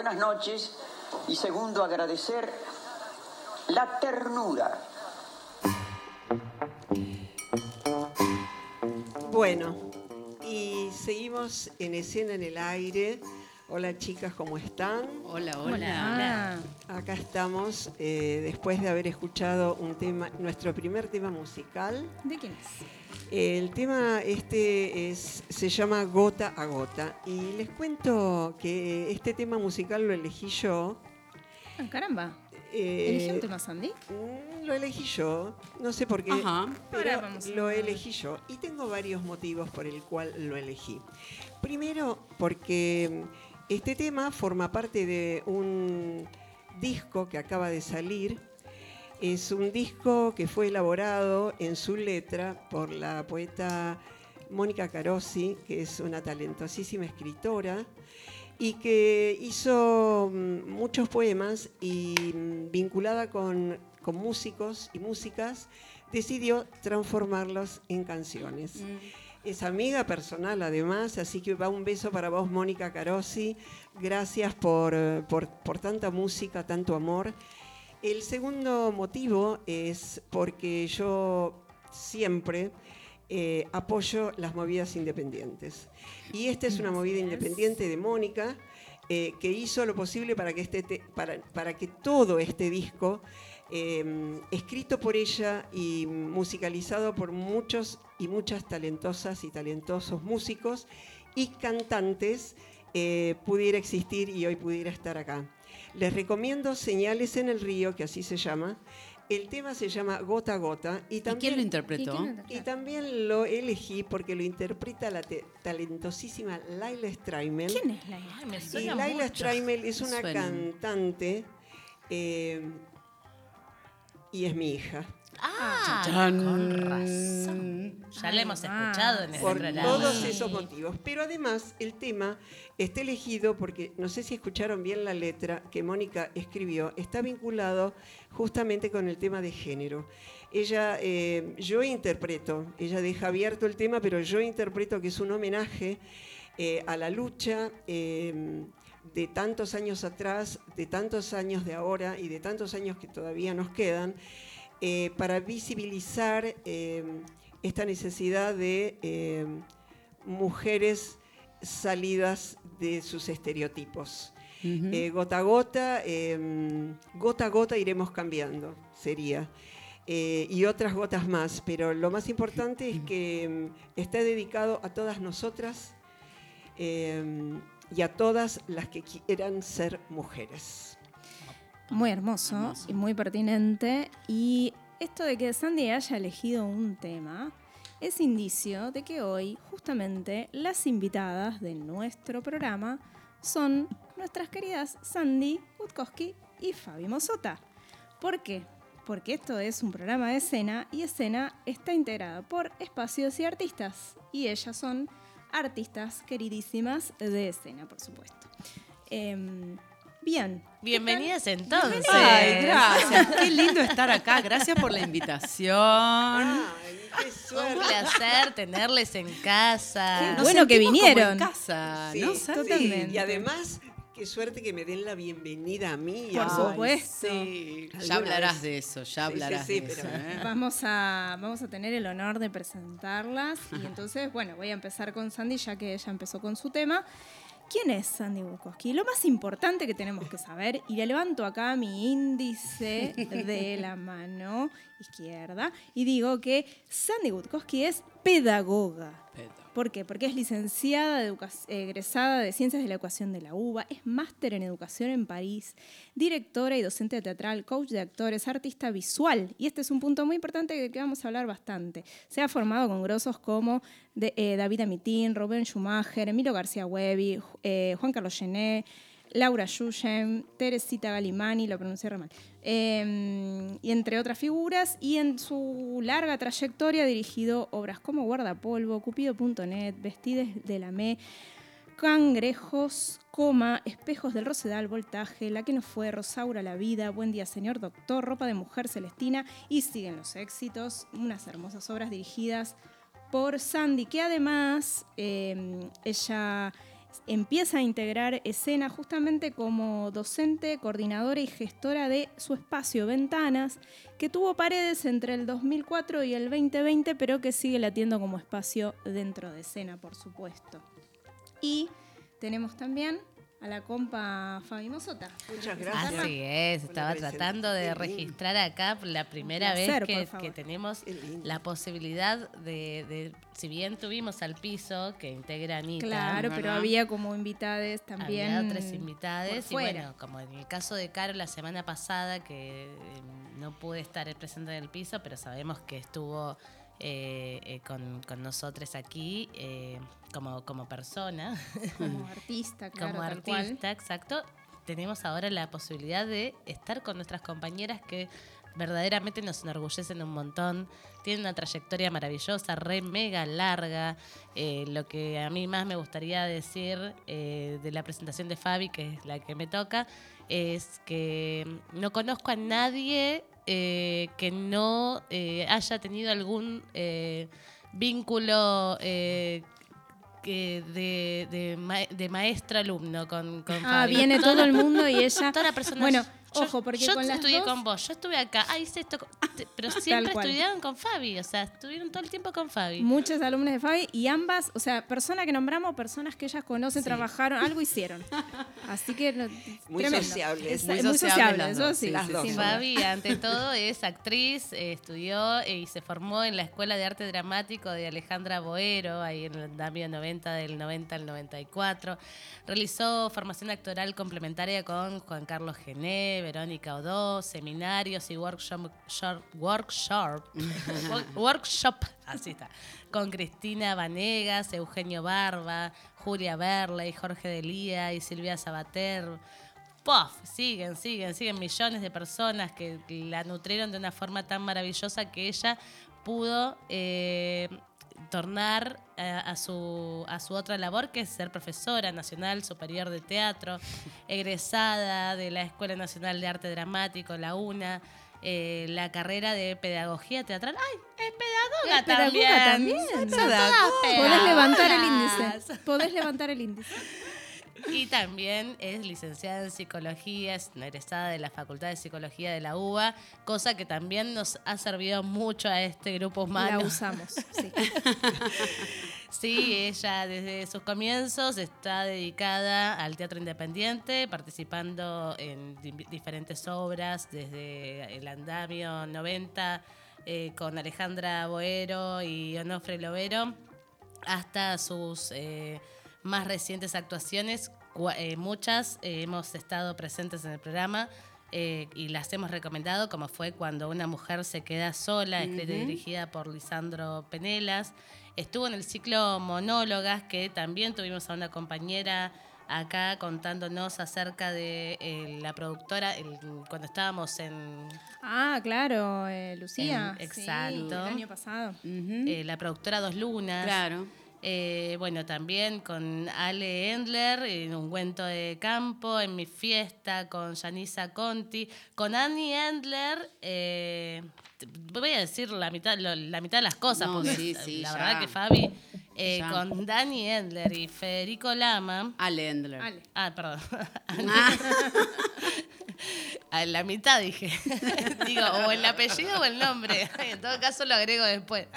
buenas noches. Y segundo, agradecer la ternura. Bueno, y seguimos en escena en el aire. Hola chicas, ¿cómo están? Hola, hola. Hola. Acá estamos eh, después de haber escuchado un tema, nuestro primer tema musical. ¿De quién es? El tema este es, se llama Gota a Gota y les cuento que este tema musical lo elegí yo. Ah, caramba. Eh, ¿Elegí un tema Sandy? mm, Lo elegí yo, no sé por qué, Ajá. pero Ahora vamos a lo elegí yo y tengo varios motivos por el cual lo elegí. Primero, porque este tema forma parte de un disco que acaba de salir. Es un disco que fue elaborado en su letra por la poeta Mónica Carossi, que es una talentosísima escritora y que hizo mm, muchos poemas y mm, vinculada con, con músicos y músicas, decidió transformarlos en canciones. Es amiga personal además, así que va un beso para vos, Mónica Carossi. Gracias por, por, por tanta música, tanto amor. El segundo motivo es porque yo siempre eh, apoyo las movidas independientes. Y esta es una movida independiente de Mónica, eh, que hizo lo posible para que, este te- para, para que todo este disco, eh, escrito por ella y musicalizado por muchos y muchas talentosas y talentosos músicos y cantantes, eh, pudiera existir y hoy pudiera estar acá. Les recomiendo Señales en el Río, que así se llama. El tema se llama Gota a Gota. ¿Y, también, quién lo interpretó? ¿Y quién lo interpretó? Y también lo elegí porque lo interpreta la talentosísima Laila Streimel. ¿Quién es Laila? Ay, me Y suena Laila mucho. Streimel es una Suena. cantante eh, y es mi hija. Ah, con razón. Ya la hemos Ah, escuchado en este por programa. todos esos motivos. Pero además el tema está elegido porque, no sé si escucharon bien la letra que Mónica escribió, está vinculado justamente con el tema de género. Ella, eh, yo interpreto, ella deja abierto el tema, pero yo interpreto que es un homenaje eh, a la lucha eh, de tantos años atrás, de tantos años de ahora y de tantos años que todavía nos quedan, eh, para visibilizar eh, esta necesidad de eh, mujeres salidas de sus estereotipos. Eh, gota a gota, eh, gota a gota iremos cambiando, sería. Eh, y otras gotas más, pero lo más importante es que mm, está dedicado a todas nosotras eh, y a todas las que quieran ser mujeres. Muy hermoso, y muy pertinente. Y esto de que Sandy haya elegido un tema es indicio de que hoy justamente las invitadas de nuestro programa son nuestras queridas Sandy Gutkowski y Fabi Mosota. ¿Por qué? Porque esto es un programa de escena y escena está integrada por espacios y artistas. Y ellas son artistas queridísimas de escena, por supuesto. Em, bien. Bienvenidas entonces. Ay, gracias. Qué lindo estar acá. Gracias por la invitación. Un placer tenerles en casa. Qué bueno que vinieron. en casa, Sí, ¿no, sí, Sandy? Y además, qué suerte que me den la bienvenida a mí. Por supuesto. Sí, ya hablarás vez. de eso, ya Sí, sí, hablarás sí, de pero- eso. ¿eh? Vamos a, vamos a tener el honor de presentarlas y entonces, bueno, voy a empezar con Sandy ya que ella empezó con su tema. ¿Quién es Sandy Bukowski? Lo más importante que tenemos que saber, y le levanto acá mi índice de la mano izquierda y digo que Sandy Bukowski es pedagoga. ¿Por qué? Porque es licenciada, egresada de Ciencias de la Educación de la UBA, es máster en Educación en París, directora y docente teatral, coach de actores, artista visual. Y este es un punto muy importante del que vamos a hablar bastante. Se ha formado con grosos como eh, David Amitín, Rubén Schumacher, Emilio García Huevi, eh, Juan Carlos Gené, Laura Yuyen, Teresita Galimani, lo pronuncié mal, eh, y entre otras figuras, y en su larga trayectoria ha dirigido obras como Guardapolvo, Cupido.net, Vestides de la Me, Cangrejos, Coma, Espejos del Rosedal, Voltaje, La que no fue, Rosaura la vida, Buen día señor doctor, Ropa de mujer Celestina, y siguen los éxitos, unas hermosas obras dirigidas por Sandy, que además eh, ella empieza a integrar escena justamente como docente, coordinadora y gestora de su espacio Ventanas, que tuvo paredes entre el 2004 y el 2020, pero que sigue latiendo como espacio dentro de escena, por supuesto. Y tenemos también a la compa Fabi Mosota. Muchas gracias. Así es, estaba tratando de registrar acá la primera vez que, tenemos la posibilidad de, de- si bien tuvimos al piso que integra Anita. Claro, pero había como invitades también. Había otras invitadas por y bueno, como en el caso de Caro la semana pasada que eh, no pude estar presente en el piso, pero sabemos que estuvo eh, eh, con, con nosotros aquí eh, como, como persona. Como artista, claro. como cual. artista, exacto. Tenemos ahora la posibilidad de estar con nuestras compañeras que verdaderamente nos enorgullecen un montón. Tienen una trayectoria maravillosa, re mega larga. Eh, lo que a mí más me gustaría decir eh, de la presentación de Fabi, que es la que me toca, es que no conozco a nadie eh, que no eh, haya tenido algún eh, vínculo que de, de, ma- de maestro-alumno con, con Ah, viene todo el mundo y ella. Toda la persona. Bueno, yo- ojo, porque yo con las estudié dos- con vos, yo estuve acá, ah, hice esto, pero siempre estudiaron con Fabi, o sea, estuvieron todo el tiempo con Fabi. Muchas alumnas de Fabi y ambas, o sea, personas que nombramos, personas que ellas conocen, Sí. trabajaron, algo hicieron. Así que no, Muy tremendo. sociables. Es- Muy es muy sociables las eso dos, sí. sí, las sí, dos. Fabi, ante todo, es actriz, eh, estudió eh, y se formó en la Escuela de Arte Dramático de Alejandra Boero, ahí en el Andamio 90, del 90 al 94. Realizó formación actoral complementaria con Juan Carlos Gené, Verónica Odó, seminarios y workshop, shop- workshop, wo- workshop, así está, con Cristina Vanegas, Eugenio Barba, Julia Berley, Jorge Delía y Silvia Sabater. ¡Puff! Siguen, siguen, siguen millones de personas que la nutrieron de una forma tan maravillosa que ella pudo eh, tornar a, a su, a su otra labor, que es ser profesora nacional superior de teatro, egresada de la Escuela Nacional de Arte Dramático, la UNA. eh, la carrera de pedagogía teatral. ¡Ay! Es pedagoga Es pedagoga también. también. Son todas Podés levantar el índice. Podés levantar el índice. Y también es licenciada en psicología, es una egresada de la Facultad de Psicología de la UBA, cosa que también nos ha servido mucho a este grupo humano. La usamos, sí. Sí, ella desde sus comienzos está dedicada al teatro independiente, participando en di- diferentes obras, desde El Andamio 90 eh, con Alejandra Boero y Onofre Lovero, hasta sus eh, más recientes actuaciones. Eh, muchas eh, hemos estado presentes en el programa. eh, y las hemos recomendado, como fue cuando una mujer se queda sola, escrita y Ujú. dirigida por Lisandro Penelas. Estuvo en el ciclo Monólogas, que también tuvimos a una compañera acá contándonos acerca de eh, la productora el- cuando estábamos en Ah, claro, eh, Lucía. en- sí, exacto. el año pasado. eh, la productora Dos Lunas. Claro. Eh, bueno, también con Ale Endler, en Un Cuento de Campo, en Mi Fiesta, con Janisa Conti, con Annie Endler. eh, voy a decir la mitad, lo- la mitad de las cosas, No, porque sí, sí, la ya. verdad que Fabi, eh, con Dani Endler y Federico Lama. Ale Endler. Ale. Ah, perdón. A la mitad dije. Digo, o el apellido o el nombre. En todo caso lo agrego después.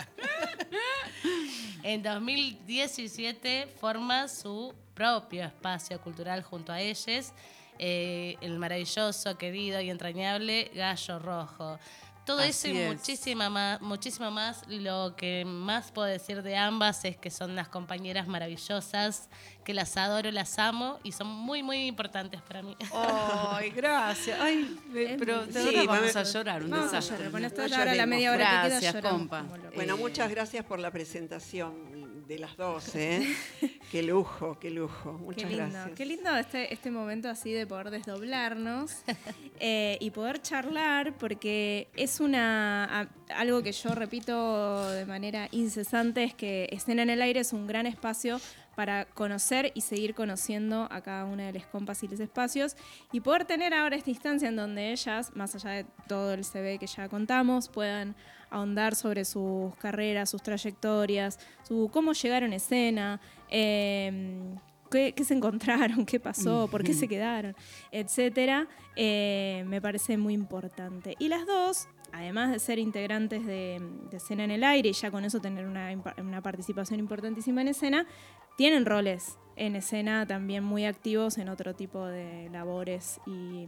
En 2017 forma su propio espacio cultural junto a ellos, eh, el maravilloso, querido y entrañable Gallo Rojo. Todo eso y es. muchísima más, muchísimo más. Lo que más puedo decir de ambas es que son unas compañeras maravillosas, que las adoro, las amo y son muy, muy importantes para mí. Ay, gracias. Ay, me- pero de Sí, verdad vamos vamos- a llorar. Un vamos a desastre. llorar, con esto No ya ahora la media hora que queda Gracias, compa. Bueno, Eh, muchas gracias por la presentación de las dos, ¿eh? qué lujo, qué lujo. Muchas qué lindo, gracias. qué lindo este, este momento así de poder desdoblarnos eh, y poder charlar, porque es una algo que yo repito de manera incesante, es que Escena en el Aire es un gran espacio para conocer y seguir conociendo a cada una de las compas y los espacios y poder tener ahora esta instancia en donde ellas, más allá de todo el CV que ya contamos, puedan ahondar sobre sus carreras, sus trayectorias, su cómo llegaron a escena, eh, qué, qué se encontraron, qué pasó, por qué se quedaron, etcétera, eh, me parece muy importante. Y las dos, además de ser integrantes de, de escena en el aire y ya con eso tener una, una participación importantísima en escena, tienen roles en escena también muy activos en otro tipo de labores y,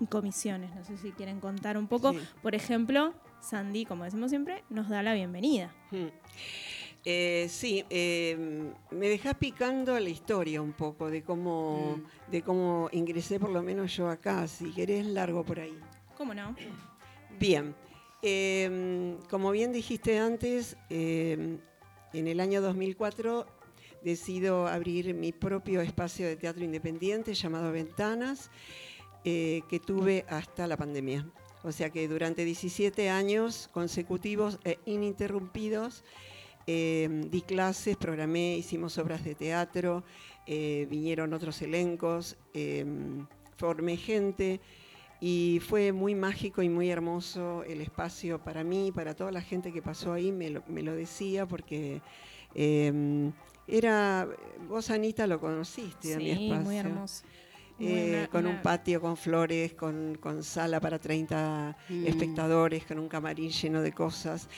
y comisiones. No sé si quieren contar un poco. Sí. Por ejemplo, Sandy, como decimos siempre, nos da la bienvenida. Mm. Eh, sí, eh, me dejás picando la historia un poco de cómo, de cómo ingresé por lo menos yo acá. Si querés, largo por ahí. ¿Cómo no? Bien, eh, como bien dijiste antes, eh, en el año 2004 decido abrir mi propio espacio de teatro independiente llamado Ventanas, eh, que tuve hasta la pandemia. O sea que durante 17 años consecutivos e ininterrumpidos eh, di clases, programé, hicimos obras de teatro, eh, vinieron otros elencos, eh, formé gente y fue muy mágico y muy hermoso el espacio para mí, para toda la gente que pasó ahí, me lo, me lo decía porque eh, era, vos Anita lo conociste a mi Sí, espacio. muy hermoso. Eh, una- con un patio con flores, con, con sala para 30 Mm. espectadores, con un camarín lleno de cosas.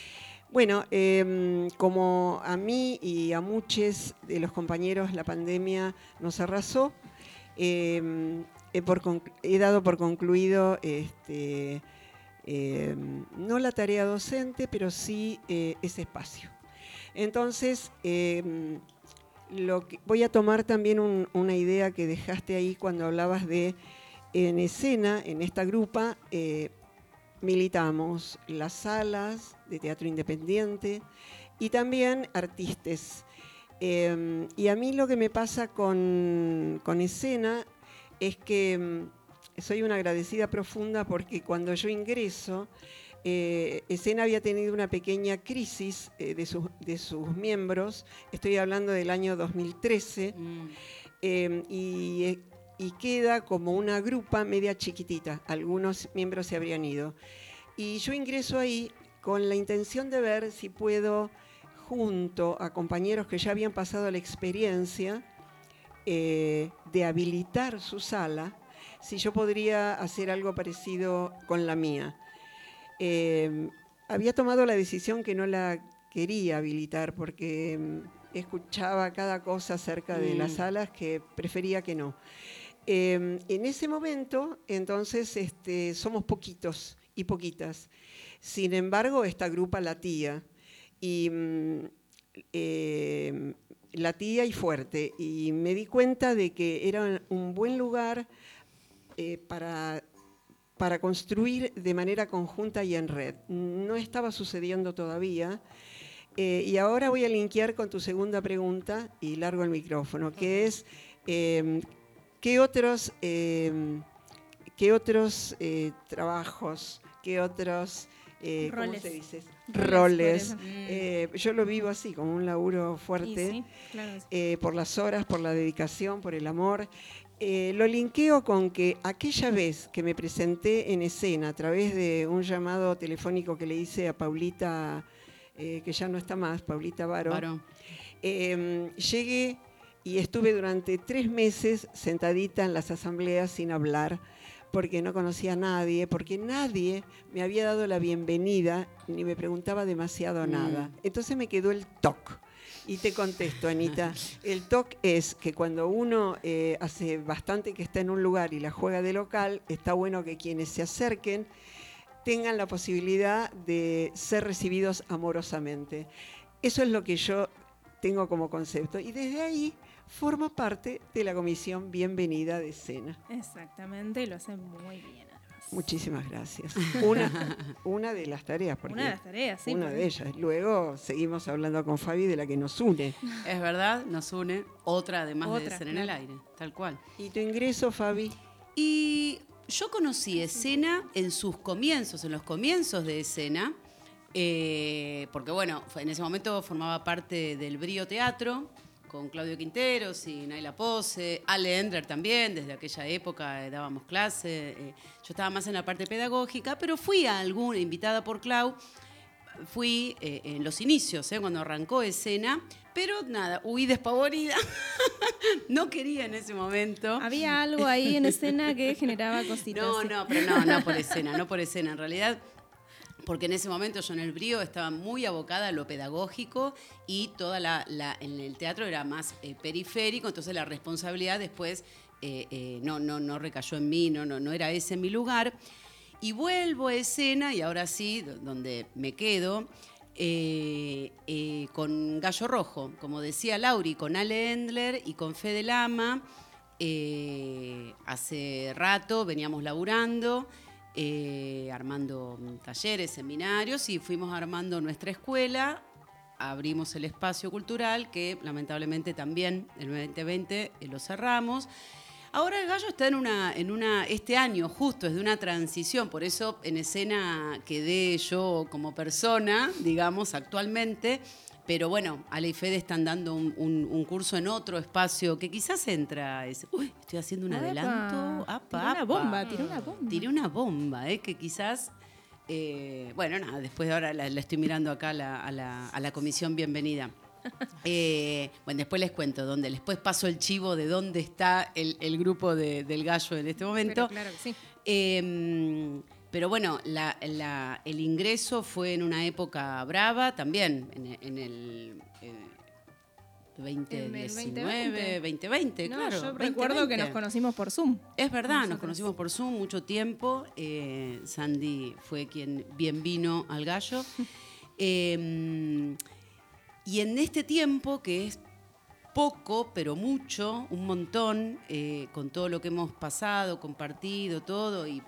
Bueno, em, como a mí y a muchos de los compañeros la pandemia nos arrasó, em, he, por conc- he dado por concluido este, em, no la tarea docente, pero sí eh, ese espacio. Entonces, lo que- voy a tomar también un- una idea que dejaste ahí cuando hablabas de en escena, en esta grupa, eh, militamos las salas de teatro independiente y también artistas. Eh, y a mí lo que me pasa con, con escena es que mm, soy una agradecida profunda porque cuando yo ingreso, eh, Escena había tenido una pequeña crisis eh, de, sus, de sus miembros, estoy hablando del año 2013, eh, y, eh, y queda como una grupa media chiquitita, algunos miembros se habrían ido. Y yo ingreso ahí con la intención de ver si puedo, junto a compañeros que ya habían pasado la experiencia, eh, de habilitar su sala, si yo podría hacer algo parecido con la mía. Eh, había tomado la decisión que no la quería habilitar porque mm, escuchaba cada cosa acerca de las Mm. salas que prefería que no. Eh, en ese momento, entonces, este, somos poquitos y poquitas. Sin embargo, esta grupa latía y mm, eh, latía y fuerte. Y me di cuenta de que era un buen lugar eh, para, para construir de manera conjunta y en red. No estaba sucediendo todavía. Eh, y ahora voy a linkear con tu segunda pregunta y largo el micrófono, que es eh, ¿qué otros, eh, qué otros eh, trabajos, qué otros eh, ¿cómo Roles. se dice? Roles. Eh, yo lo vivo así, como un laburo fuerte, sí, claro eh, por las horas, por la dedicación, por el amor. Lo linkeo con que aquella vez que me presenté en escena a través de un llamado telefónico que le hice a Paulita, que ya no está más, Paulita Varo, eh, llegué y estuve durante tres meses sentadita en las asambleas sin hablar, porque no conocía a nadie, porque nadie me había dado la bienvenida ni me preguntaba demasiado Mm. nada. Entonces me quedó el TOC. Y te contesto, Anita. El TOC es que cuando uno eh, hace bastante que está en un lugar y la juega de local, está bueno que quienes se acerquen tengan la posibilidad de ser recibidos amorosamente. Eso es lo que yo tengo como concepto. Y desde ahí formo parte de la comisión Bienvenida de Escena. Exactamente, y lo hace muy bien. además. Muchísimas gracias. Una, una de las tareas. Porque Una de las tareas, sí, Una porque- de ellas. Luego seguimos hablando con Fabi de la que nos une. Es verdad, nos une otra además de Otra, ser en el aire, tal cual. ¿Y tu ingreso, Fabi? Y yo conocí escena en sus comienzos, en los comienzos de escena, eh, porque bueno, en ese momento formaba parte del Brío Teatro con Claudio Quinteros y Naila Pose, Ale Endler también, desde aquella época eh, dábamos clase, eh, yo estaba más en la parte pedagógica, pero fui a alguna, invitada por Clau, fui eh, en los inicios, cuando arrancó escena, pero nada, huí despavorida. no quería en ese momento. Había algo ahí en escena que generaba cositas. No, no, pero no, no por escena, no por escena. En realidad, porque en ese momento yo en el brío estaba muy abocada a lo pedagógico y toda la, en el teatro era más eh, periférico, entonces la responsabilidad después eh, eh, no, no, no recayó en mí, no, no, no era ese mi lugar. Y vuelvo a escena, y ahora sí, do- donde me quedo, con Gallo Rojo, como decía Lauri, con Ale Endler y con Fede Lama. Hace rato veníamos laburando, eh, armando talleres, seminarios y fuimos armando nuestra escuela. Abrimos el espacio cultural que lamentablemente también el 2020 eh, lo cerramos. Ahora el gallo está en una, en una, este año justo es de una transición, por eso en escena quedé yo como persona, digamos, actualmente. Pero bueno, Ale y Fede están dando un, un- un curso en otro espacio que quizás entra. ese- Uy, estoy haciendo un adelanto. Apa, tiró una apa. bomba, tiró una bomba. Tiré una bomba, ¿eh? que quizás. eh, bueno, nada, después de ahora la, la estoy mirando acá a la, a la- a la comisión Bienvenida. Eh, bueno, después les cuento dónde, después paso el chivo de dónde está el, el grupo de- del gallo en este momento. Pero claro que sí. Eh, pero bueno, la- la- el ingreso fue en una época brava también, en, en el eh, En el 2019, 2020, No, claro. yo recuerdo que 2020. nos conocimos por Zoom. Es verdad, nos conocimos por Zoom mucho tiempo. eh, Sandy fue quien bien vino al gallo. Eh, y en este tiempo, que es poco, pero mucho, un montón, eh, con todo lo que hemos pasado, compartido, todo, y,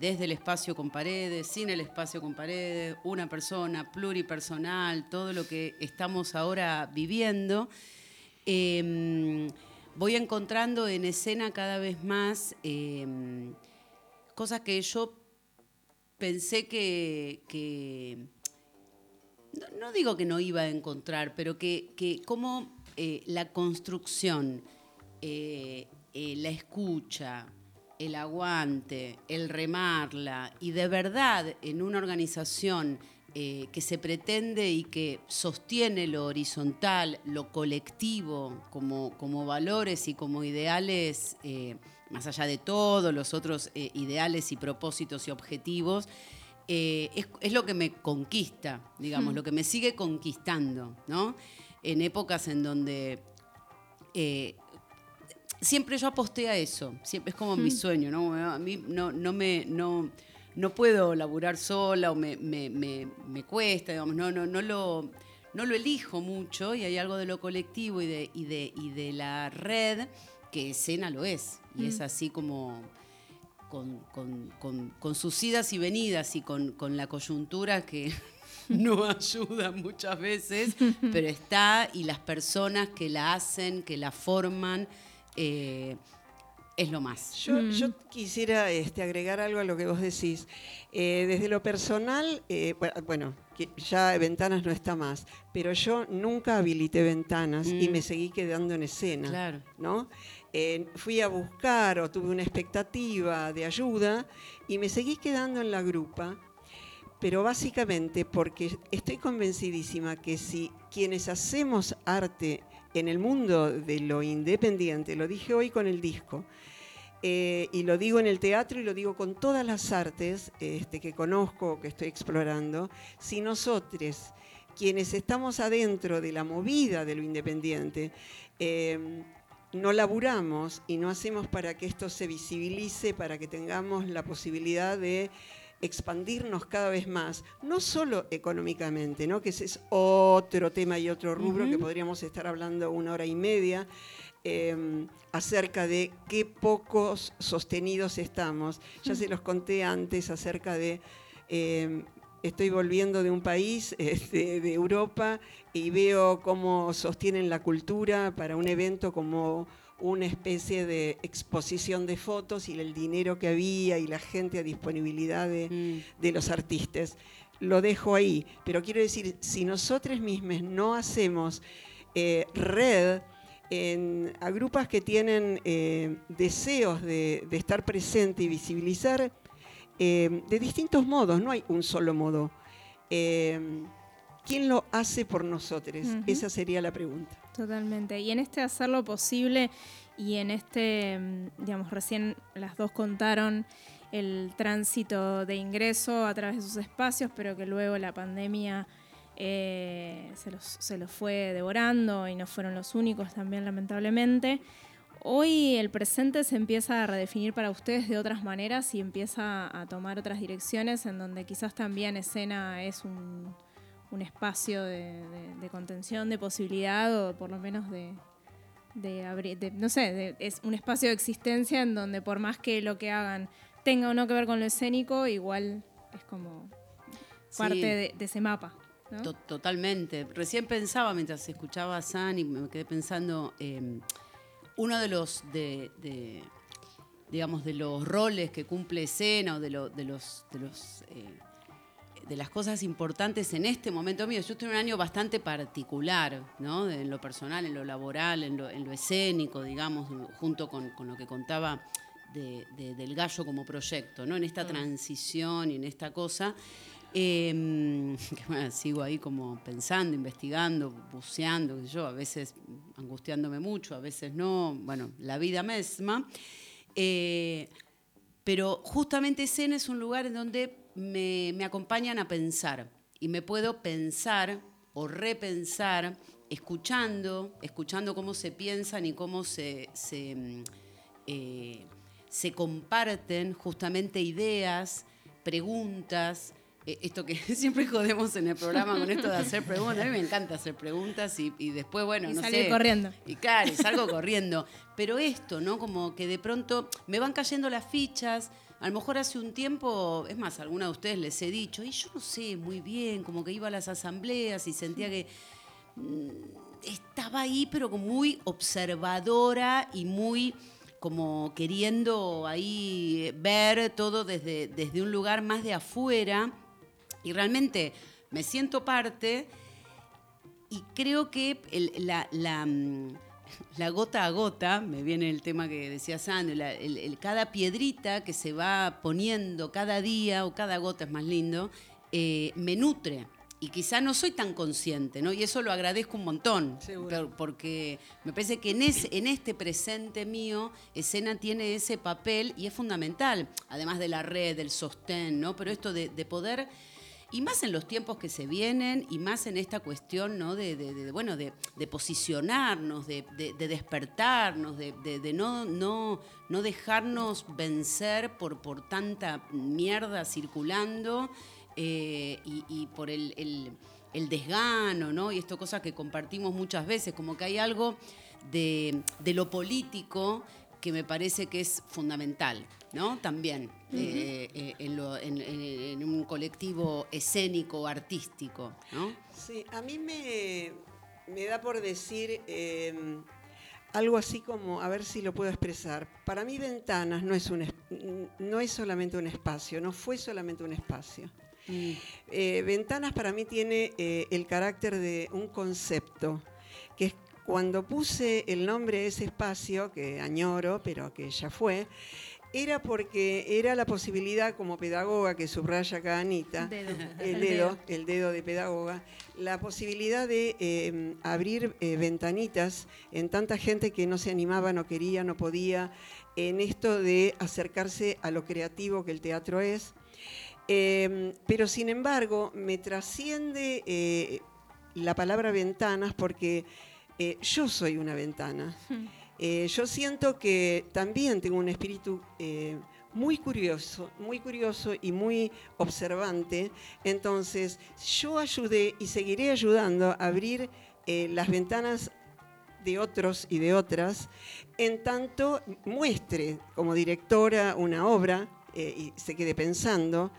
desde el espacio con paredes, sin el espacio con paredes, una persona, pluripersonal, todo lo que estamos ahora viviendo, eh, voy encontrando en escena cada vez más eh, cosas que yo pensé que, no digo que no iba a encontrar, pero que, que como eh, la construcción, eh, eh, la escucha, el aguante, el remarla, y de verdad en una organización eh, que se pretende y que sostiene lo horizontal, lo colectivo, como, como valores y como ideales, eh, más allá de todos los otros eh, ideales y propósitos y objetivos, es, es lo que me conquista, digamos, Mm. lo que me sigue conquistando, ¿no? En épocas en donde eh, siempre yo aposté a eso, siempre es como mi Mm. sueño, ¿no? A mí no, no me no, no puedo laburar sola o me, me- me- me cuesta, digamos, no, no, no lo no lo elijo mucho y hay algo de lo colectivo y de, y de, y de la red que escena lo es. Y es Mm. así como con, con- con- con sus idas y venidas y con, con la coyuntura que no ayuda muchas veces, pero está y las personas que la hacen, que la forman, eh, es lo más. Yo, yo quisiera este, agregar algo a lo que vos decís. Eh, desde lo personal, eh, bu- bueno, ya Ventanas no está más, pero yo nunca habilité Ventanas y Mm. me seguí quedando en escena. Claro. ¿no? Eh, fui a buscar o tuve una expectativa de ayuda y me seguí quedando en la grupa, pero básicamente porque estoy convencidísima que si quienes hacemos arte en el mundo de lo independiente, lo dije hoy con el disco, eh, y lo digo en el teatro y lo digo con todas las artes este, que conozco, que estoy explorando, si nosotros, quienes estamos adentro de la movida de lo independiente, eh, no laburamos y no hacemos para que esto se visibilice, para que tengamos la posibilidad de expandirnos cada vez más, no solo económicamente, ¿no? que ese es otro tema y otro rubro que podríamos estar hablando una hora y media, eh, acerca de qué pocos sostenidos estamos. Ya se los conté antes acerca de... eh, Estoy volviendo de un país este, de Europa y veo cómo sostienen la cultura para un evento como una especie de exposición de fotos y el dinero que había y la gente a disponibilidad de, de los artistas. Lo dejo ahí, pero quiero decir, si nosotros mismos no hacemos eh, red en a grupos que tienen eh, deseos de, de estar presente y visibilizar, eh, de distintos modos, no hay un solo modo. ¿Quién lo hace por nosotros? Esa sería la pregunta. Totalmente. Y en este hacer lo posible y en este, mm, digamos, recién las dos contaron el tránsito de ingreso a través de sus espacios, pero que luego la pandemia eh, se, los, se los fue devorando y no fueron los únicos también, lamentablemente. Hoy el presente se empieza a redefinir para ustedes de otras maneras y empieza a tomar otras direcciones en donde quizás también escena es un, un espacio de, de- de contención, de posibilidad o por lo menos de, de abrir, no sé, de- es un espacio de existencia en donde por más que lo que hagan tenga o no que ver con lo escénico, igual es como parte Sí. de, de ese mapa. ¿no? To- Totalmente. Recién pensaba mientras escuchaba a San y me quedé pensando, eh, uno de los, digamos, de los roles que cumple escena o de, lo- de los, de los eh, de las cosas importantes en este momento mío. Yo estoy en un año bastante particular, ¿no? En lo personal, en lo laboral, en lo, en lo escénico, digamos, junto con, con lo que contaba de- de- del gallo como proyecto, ¿no? En esta transición y en esta cosa. Eh, que, bueno, sigo ahí como pensando, investigando, buceando, yo, a veces angustiándome mucho, a veces no, bueno, la vida misma. Eh, pero justamente escena es un lugar en donde me, me acompañan a pensar y me puedo pensar o repensar escuchando, escuchando cómo se piensan y cómo se, se, mm, eh, se comparten justamente ideas, preguntas. Eh, Esto que siempre jodemos en el programa con esto de hacer preguntas. A mí me encanta hacer preguntas y, y después, bueno, Y no salir sé. corriendo. Y claro, y salgo corriendo. Pero esto, ¿no? Como que de pronto me van cayendo las fichas. A lo mejor hace un tiempo, es más, alguna de ustedes les he dicho, y yo no sé muy bien, como que iba a las asambleas y sentía que mm, estaba ahí, pero como muy observadora y muy como queriendo ahí ver todo desde, desde un lugar más de afuera. Y realmente me siento parte y creo que la, mm, la gota a gota, me viene el tema que decía Sandro, la- el- el- cada piedrita que se va poniendo cada día, o cada gota es más lindo, eh, me nutre. Y quizá no soy tan consciente, ¿no? Y eso lo agradezco un montón. por- Porque me parece que en, este presente mío, escena tiene ese papel y es fundamental, además de la red, del sostén, ¿no? Pero esto de, de poder y más en los tiempos que se vienen, y más en esta cuestión ¿no? de, bueno, de, posicionarnos, de, de- de despertarnos, de, no, no, no dejarnos vencer por, por tanta mierda circulando eh, y, por el, el- desgano, ¿no? Y esto cosas que compartimos muchas veces, como que hay algo de lo político que me parece que es fundamental, ¿no? También eh, eh, en, lo- en- en- en un colectivo escénico, artístico, ¿no? Sí, a mí me, me da por decir eh, algo así como, a ver si lo puedo expresar. Para mí Ventanas no es, un, no es solamente un espacio, no fue solamente un espacio. Eh, Ventanas para mí tiene el carácter de un concepto, que es cuando puse el nombre de ese espacio, que añoro, pero que ya fue, era porque era la posibilidad como pedagoga que subraya acá Anita, Dedo. el El dedo, el dedo de pedagoga, la posibilidad de eh, abrir eh, ventanitas en tanta gente que no se animaba, no quería, no podía, en esto de acercarse a lo creativo que el teatro es. Eh, pero sin embargo, me trasciende eh, la palabra ventanas porque yo soy una ventana. Eh, yo siento que también tengo un espíritu eh, muy curioso, muy curioso y muy observante. Entonces, yo ayudé y seguiré ayudando a abrir eh, las ventanas de otros y de otras, en tanto muestre como directora una obra eh, y se quede pensando.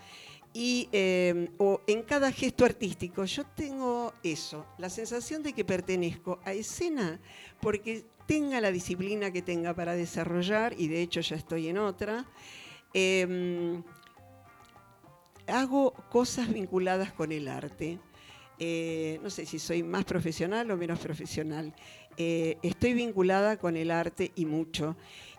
Y eh, o en cada gesto artístico yo tengo eso, la sensación de que pertenezco a escena porque tenga la disciplina que tenga para desarrollar, y de hecho ya estoy en otra, eh, hago cosas vinculadas con el arte. Eh, no sé si soy más profesional o menos profesional. Eh, estoy vinculada con el arte y mucho.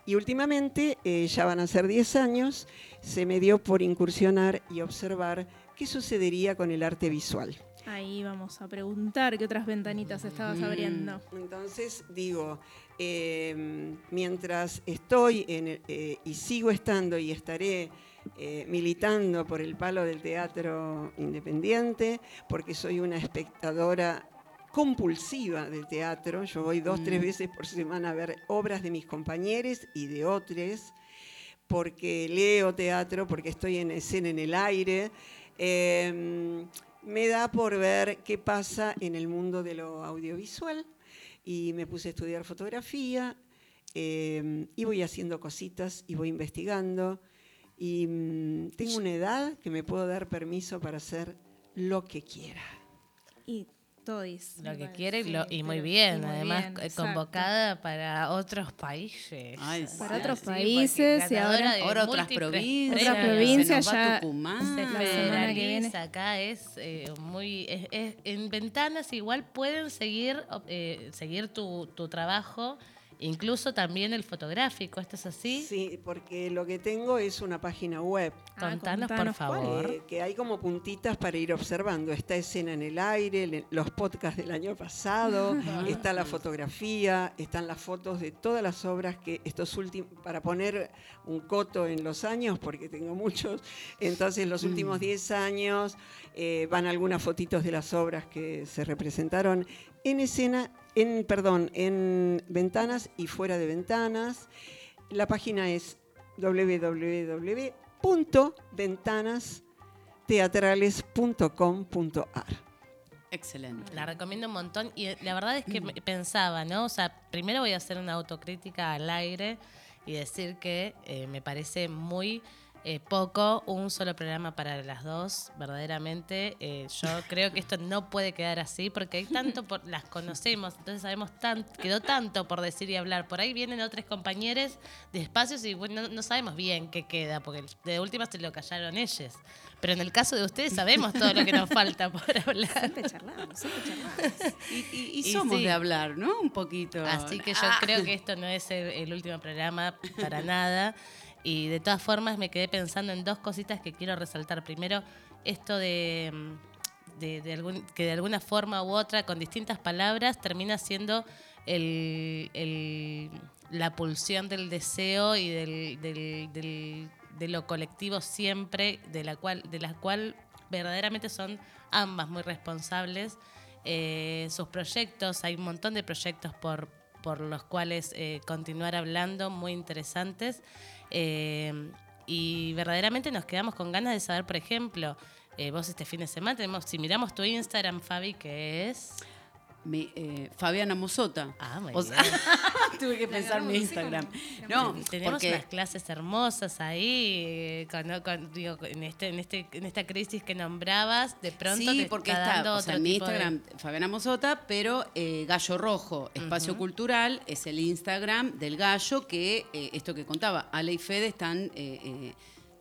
Y últimamente, eh, ya van a ser 10 años, se me dio por incursionar y observar qué sucedería con el arte visual. Ahí vamos a preguntar qué otras ventanitas estabas Mm, abriendo. Entonces, digo, eh, mientras estoy en el- eh, y sigo estando y estaré eh, militando por el palo del teatro independiente, porque soy una espectadora compulsiva del teatro. Yo voy dos, tres Mm. veces por semana a ver obras de mis compañeros y de otros, porque leo teatro, porque estoy en escena en el aire. Eh, me da por ver qué pasa en el mundo de lo audiovisual y me puse a estudiar fotografía eh, y voy haciendo cositas y voy investigando y mm, tengo una edad que me puedo dar permiso para hacer lo que quiera. Todis. Lo que quiere y, lo- y muy bien, y muy además bien, eh, exacto. convocada para otros países. Para otros Sí, países porque y ahora- otras provincias, Otras provincias se nos va ya- Tucumán. Se federaliza acá es eh, muy es- es- en ventanas igual pueden seguir eh, seguir tu, tu trabajo incluso también el fotográfico esto es así Sí, porque lo que tengo es una página web. contanos, por favor. Eh, que hay como puntitas para ir observando. Está escena en el aire, le- los podcasts del año pasado, está la fotografía, están las fotos de todas las obras que estos últimos, para poner un coto en los años, porque tengo muchos, entonces los últimos 10 años eh, van algunas fotitos de las obras que se representaron en escena, en, perdón, en ventanas y fuera de ventanas. La página es www.ventanasteatrales.com.ar. Excelente. la recomiendo un montón y eh, la verdad es que pensaba no o sea primero voy a hacer una autocrítica al aire y decir que eh, me parece muy eh, poco un solo programa para las dos, verdaderamente. eh, yo creo que esto no puede quedar así porque hay tanto, por, las conocemos, entonces sabemos tanto, quedó tanto por decir y hablar. Por ahí vienen otros compañeros de espacios y bueno, no, no sabemos bien qué queda, porque de última se lo callaron ellos. Pero en el caso de ustedes sabemos todo lo que nos falta por hablar. Siempre charlamos, siempre charlamos. Y, y- y Y somos sí. de hablar, ¿no? Un poquito. Así que yo Ah. creo que esto no es el, el último programa para nada. Y de todas formas me quedé pensando en dos cositas que quiero resaltar. Primero, esto de, algún- que de alguna forma u otra, con distintas palabras, termina siendo la pulsión del deseo y de lo colectivo siempre, de la cual, de la cual verdaderamente son ambas muy responsables. Eh, sus proyectos, hay un montón de proyectos por, por los cuales eh, continuar hablando, muy interesantes. Eh, y verdaderamente nos quedamos con ganas de saber, por ejemplo, eh, vos este fin de semana tenemos, si miramos tu Instagram, Fabi, que es... Mi, eh, Fabiana Mosota. Ah, muy O sea, bien. tuve que pensar mi Instagram. No, tenemos porque unas clases hermosas ahí, eh, con- con- digo, en, este, en, este, en esta crisis que nombrabas, de pronto sí, te porque está, está, o sea, otro mi tipo de- Instagram, Fabiana Mosota, pero eh, Gallo Rojo, Espacio Cultural, es el Instagram del Gallo, que eh, esto que contaba, Ale y Fede están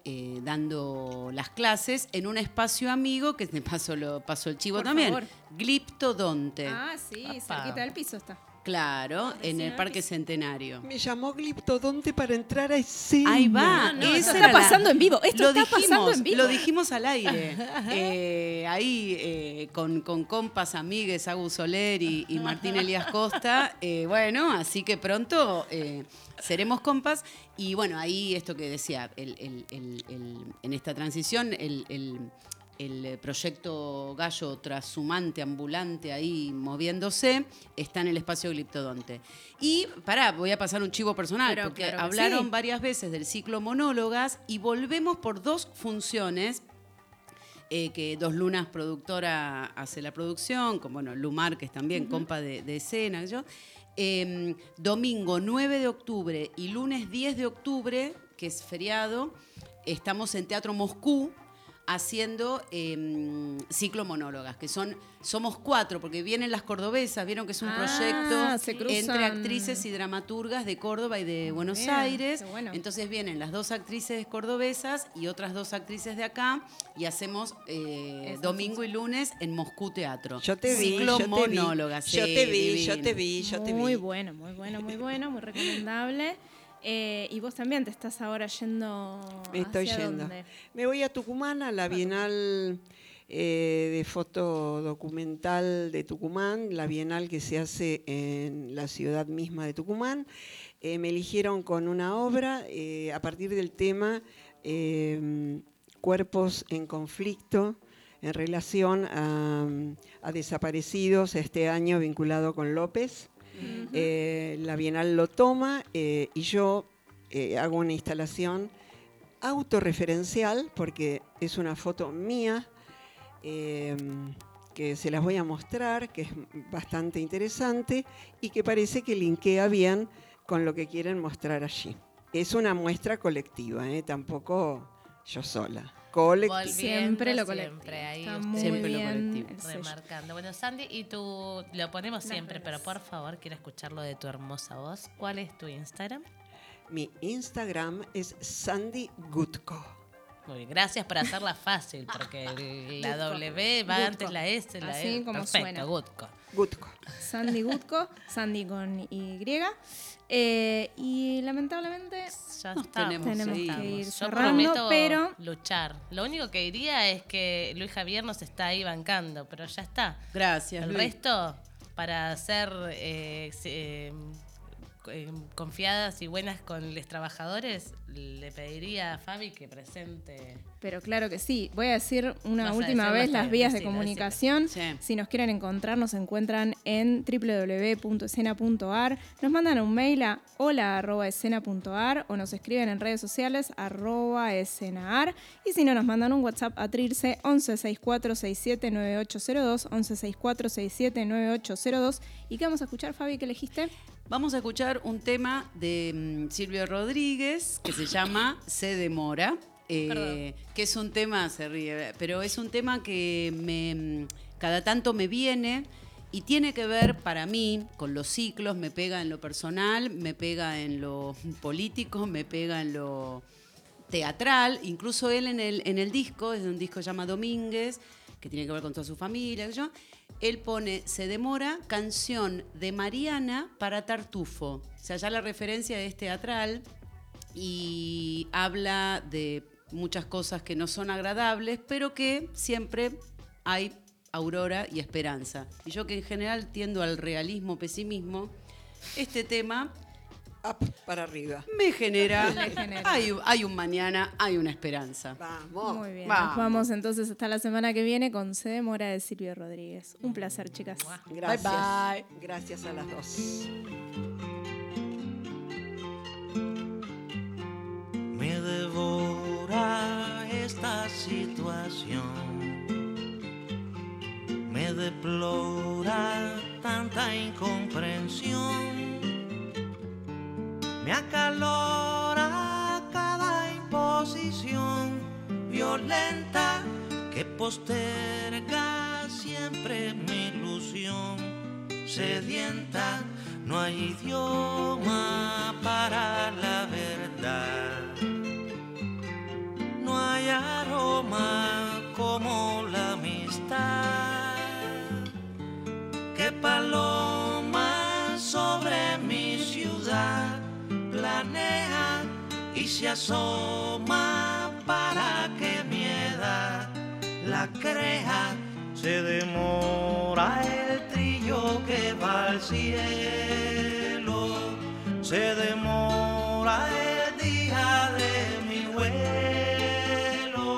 eh, dando las clases en un espacio amigo, que de paso lo pasó el chivo Por también, favor. Gliptodonte. Ah, sí, cerquita del piso está. Claro, en el Parque Centenario. Me llamó Gliptodonte para entrar a escena. Ahí va, No, no, era está la- pasando en vivo, esto lo está dijimos, pasando en vivo. Lo dijimos al aire. Eh, ahí eh, con, con compas, amigues, Agus Soler y, y Martín Elías Costa. eh, bueno, así que pronto eh, seremos compas. Y bueno, ahí esto que decía, el- el- el- el- en esta transición, el, el- el proyecto Gallo Trashumante, ambulante, ahí moviéndose, está en el espacio Gliptodonte. Y, pará, voy a pasar un chivo personal, Pero porque claro hablaron sí. varias veces del ciclo monólogas y volvemos por dos funciones. eh, que Dos Lunas productora hace la producción, con bueno, Lu Márquez también, compa de, de escena, yo. Eh, domingo 9 de octubre y lunes 10 de octubre, que es feriado, estamos en Teatro Moscú haciendo eh, ciclo monólogas, que son, somos cuatro, porque vienen las cordobesas, vieron que es un Ah, proyecto entre actrices y dramaturgas de Córdoba y de Buenos Bien, Aires. bueno. Entonces vienen las dos actrices cordobesas y otras dos actrices de acá y hacemos eh, domingo y lunes en Moscú Teatro. Yo te vi, Ciclo yo te vi, yo te vi, yo te vi, yo te Muy vi. bueno, muy bueno, muy bueno, muy recomendable. Eh, y vos también te estás ahora yendo. Me estoy hacia yendo. dónde? Me voy a Tucumán, a la Bienal eh, de Foto Documental de Tucumán, la Bienal que se hace en la ciudad misma de Tucumán. Eh, me eligieron con una obra eh, a partir del tema eh, Cuerpos en conflicto en relación a, a desaparecidos este año vinculado con López. Eh, la Bienal lo toma eh, y yo eh, hago una instalación autorreferencial porque es una foto mía eh, que se las voy a mostrar, que es bastante interesante y que parece que linkea bien con lo que quieren mostrar allí. Es una muestra colectiva, tampoco yo sola. Colectiva. Siempre lo colectivo. Siempre ahí, Está muy Siempre lo bien colectivo. el sello. remarcando. Bueno, Sandy, y tú lo ponemos siempre, pero por favor, quiero escucharlo de tu hermosa voz. ¿Cuál es tu Instagram? Mi Instagram es Sandy Gutko. Muy bien, gracias por hacerla fácil, porque el- la. W va Gutko. antes la S, la Así E. como Perfecto, suena. Gutko. Gutko. Sandy Gutko, Sandy con Y. Eh, y lamentablemente Ya tenemos tenemos que que ir. ir Yo cerrando, prometo pero luchar. Lo único que diría es que Luis Javier nos está ahí bancando, pero ya está. Gracias, El Luis. resto, para ser eh, eh, eh, confiadas y buenas con los trabajadores, le pediría a Fabi que presente. Pero claro que sí. Voy a decir una Vas última vez las vías de comunicación. Sí. Si nos quieren encontrar, nos encuentran en www.escena.ar. Nos mandan un mail a hola.escena.ar o nos escriben en redes sociales arroba escenaar. Y si no, nos mandan un WhatsApp a Trilce 1164679802, 1164679802. ¿Y qué vamos a escuchar, Fabi, que elegiste? Vamos a escuchar un tema de mm, Silvio Rodríguez que se llama Se demora. eh, que es un tema, se ríe, pero es un tema que me, mm, cada tanto me viene y tiene que ver para mí con los ciclos, me pega en lo personal, me pega en lo político, me pega en lo teatral, incluso él en el, en el disco, es de un disco que se llama Domínguez, que tiene que ver con toda su familia, yo, él pone Se demora, canción de Mariana para Tartufo. O sea, ya la referencia es teatral y habla de muchas cosas que no son agradables, pero que siempre hay aurora y esperanza. Y yo que en general tiendo al realismo, pesimismo, este tema Up para arriba. me genera, Le genera. Hay, hay un mañana, hay una esperanza. Vamos. Muy bien. Vamos. Nos vamos entonces hasta la semana que viene con Se demora de Silvio Rodríguez. Un placer, chicas. Gracias. Bye, Gracias a las dos. Me devora esta situación. Me deplora tanta incomprensión. Me acalora cada imposición violenta que posterga siempre mi ilusión. Sedienta, no hay idioma para la verdad. No hay aroma como la amistad. Que paloma se asoma para que mi edad la crea. Se demora el trillo que va al cielo. Se demora el día de mi vuelo.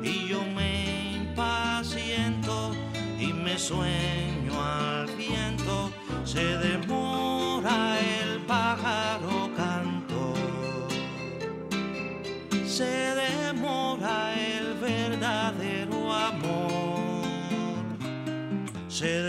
Y yo me impaciento y me sueño al viento. Se demora el pájaro Se demora el verdadero amor.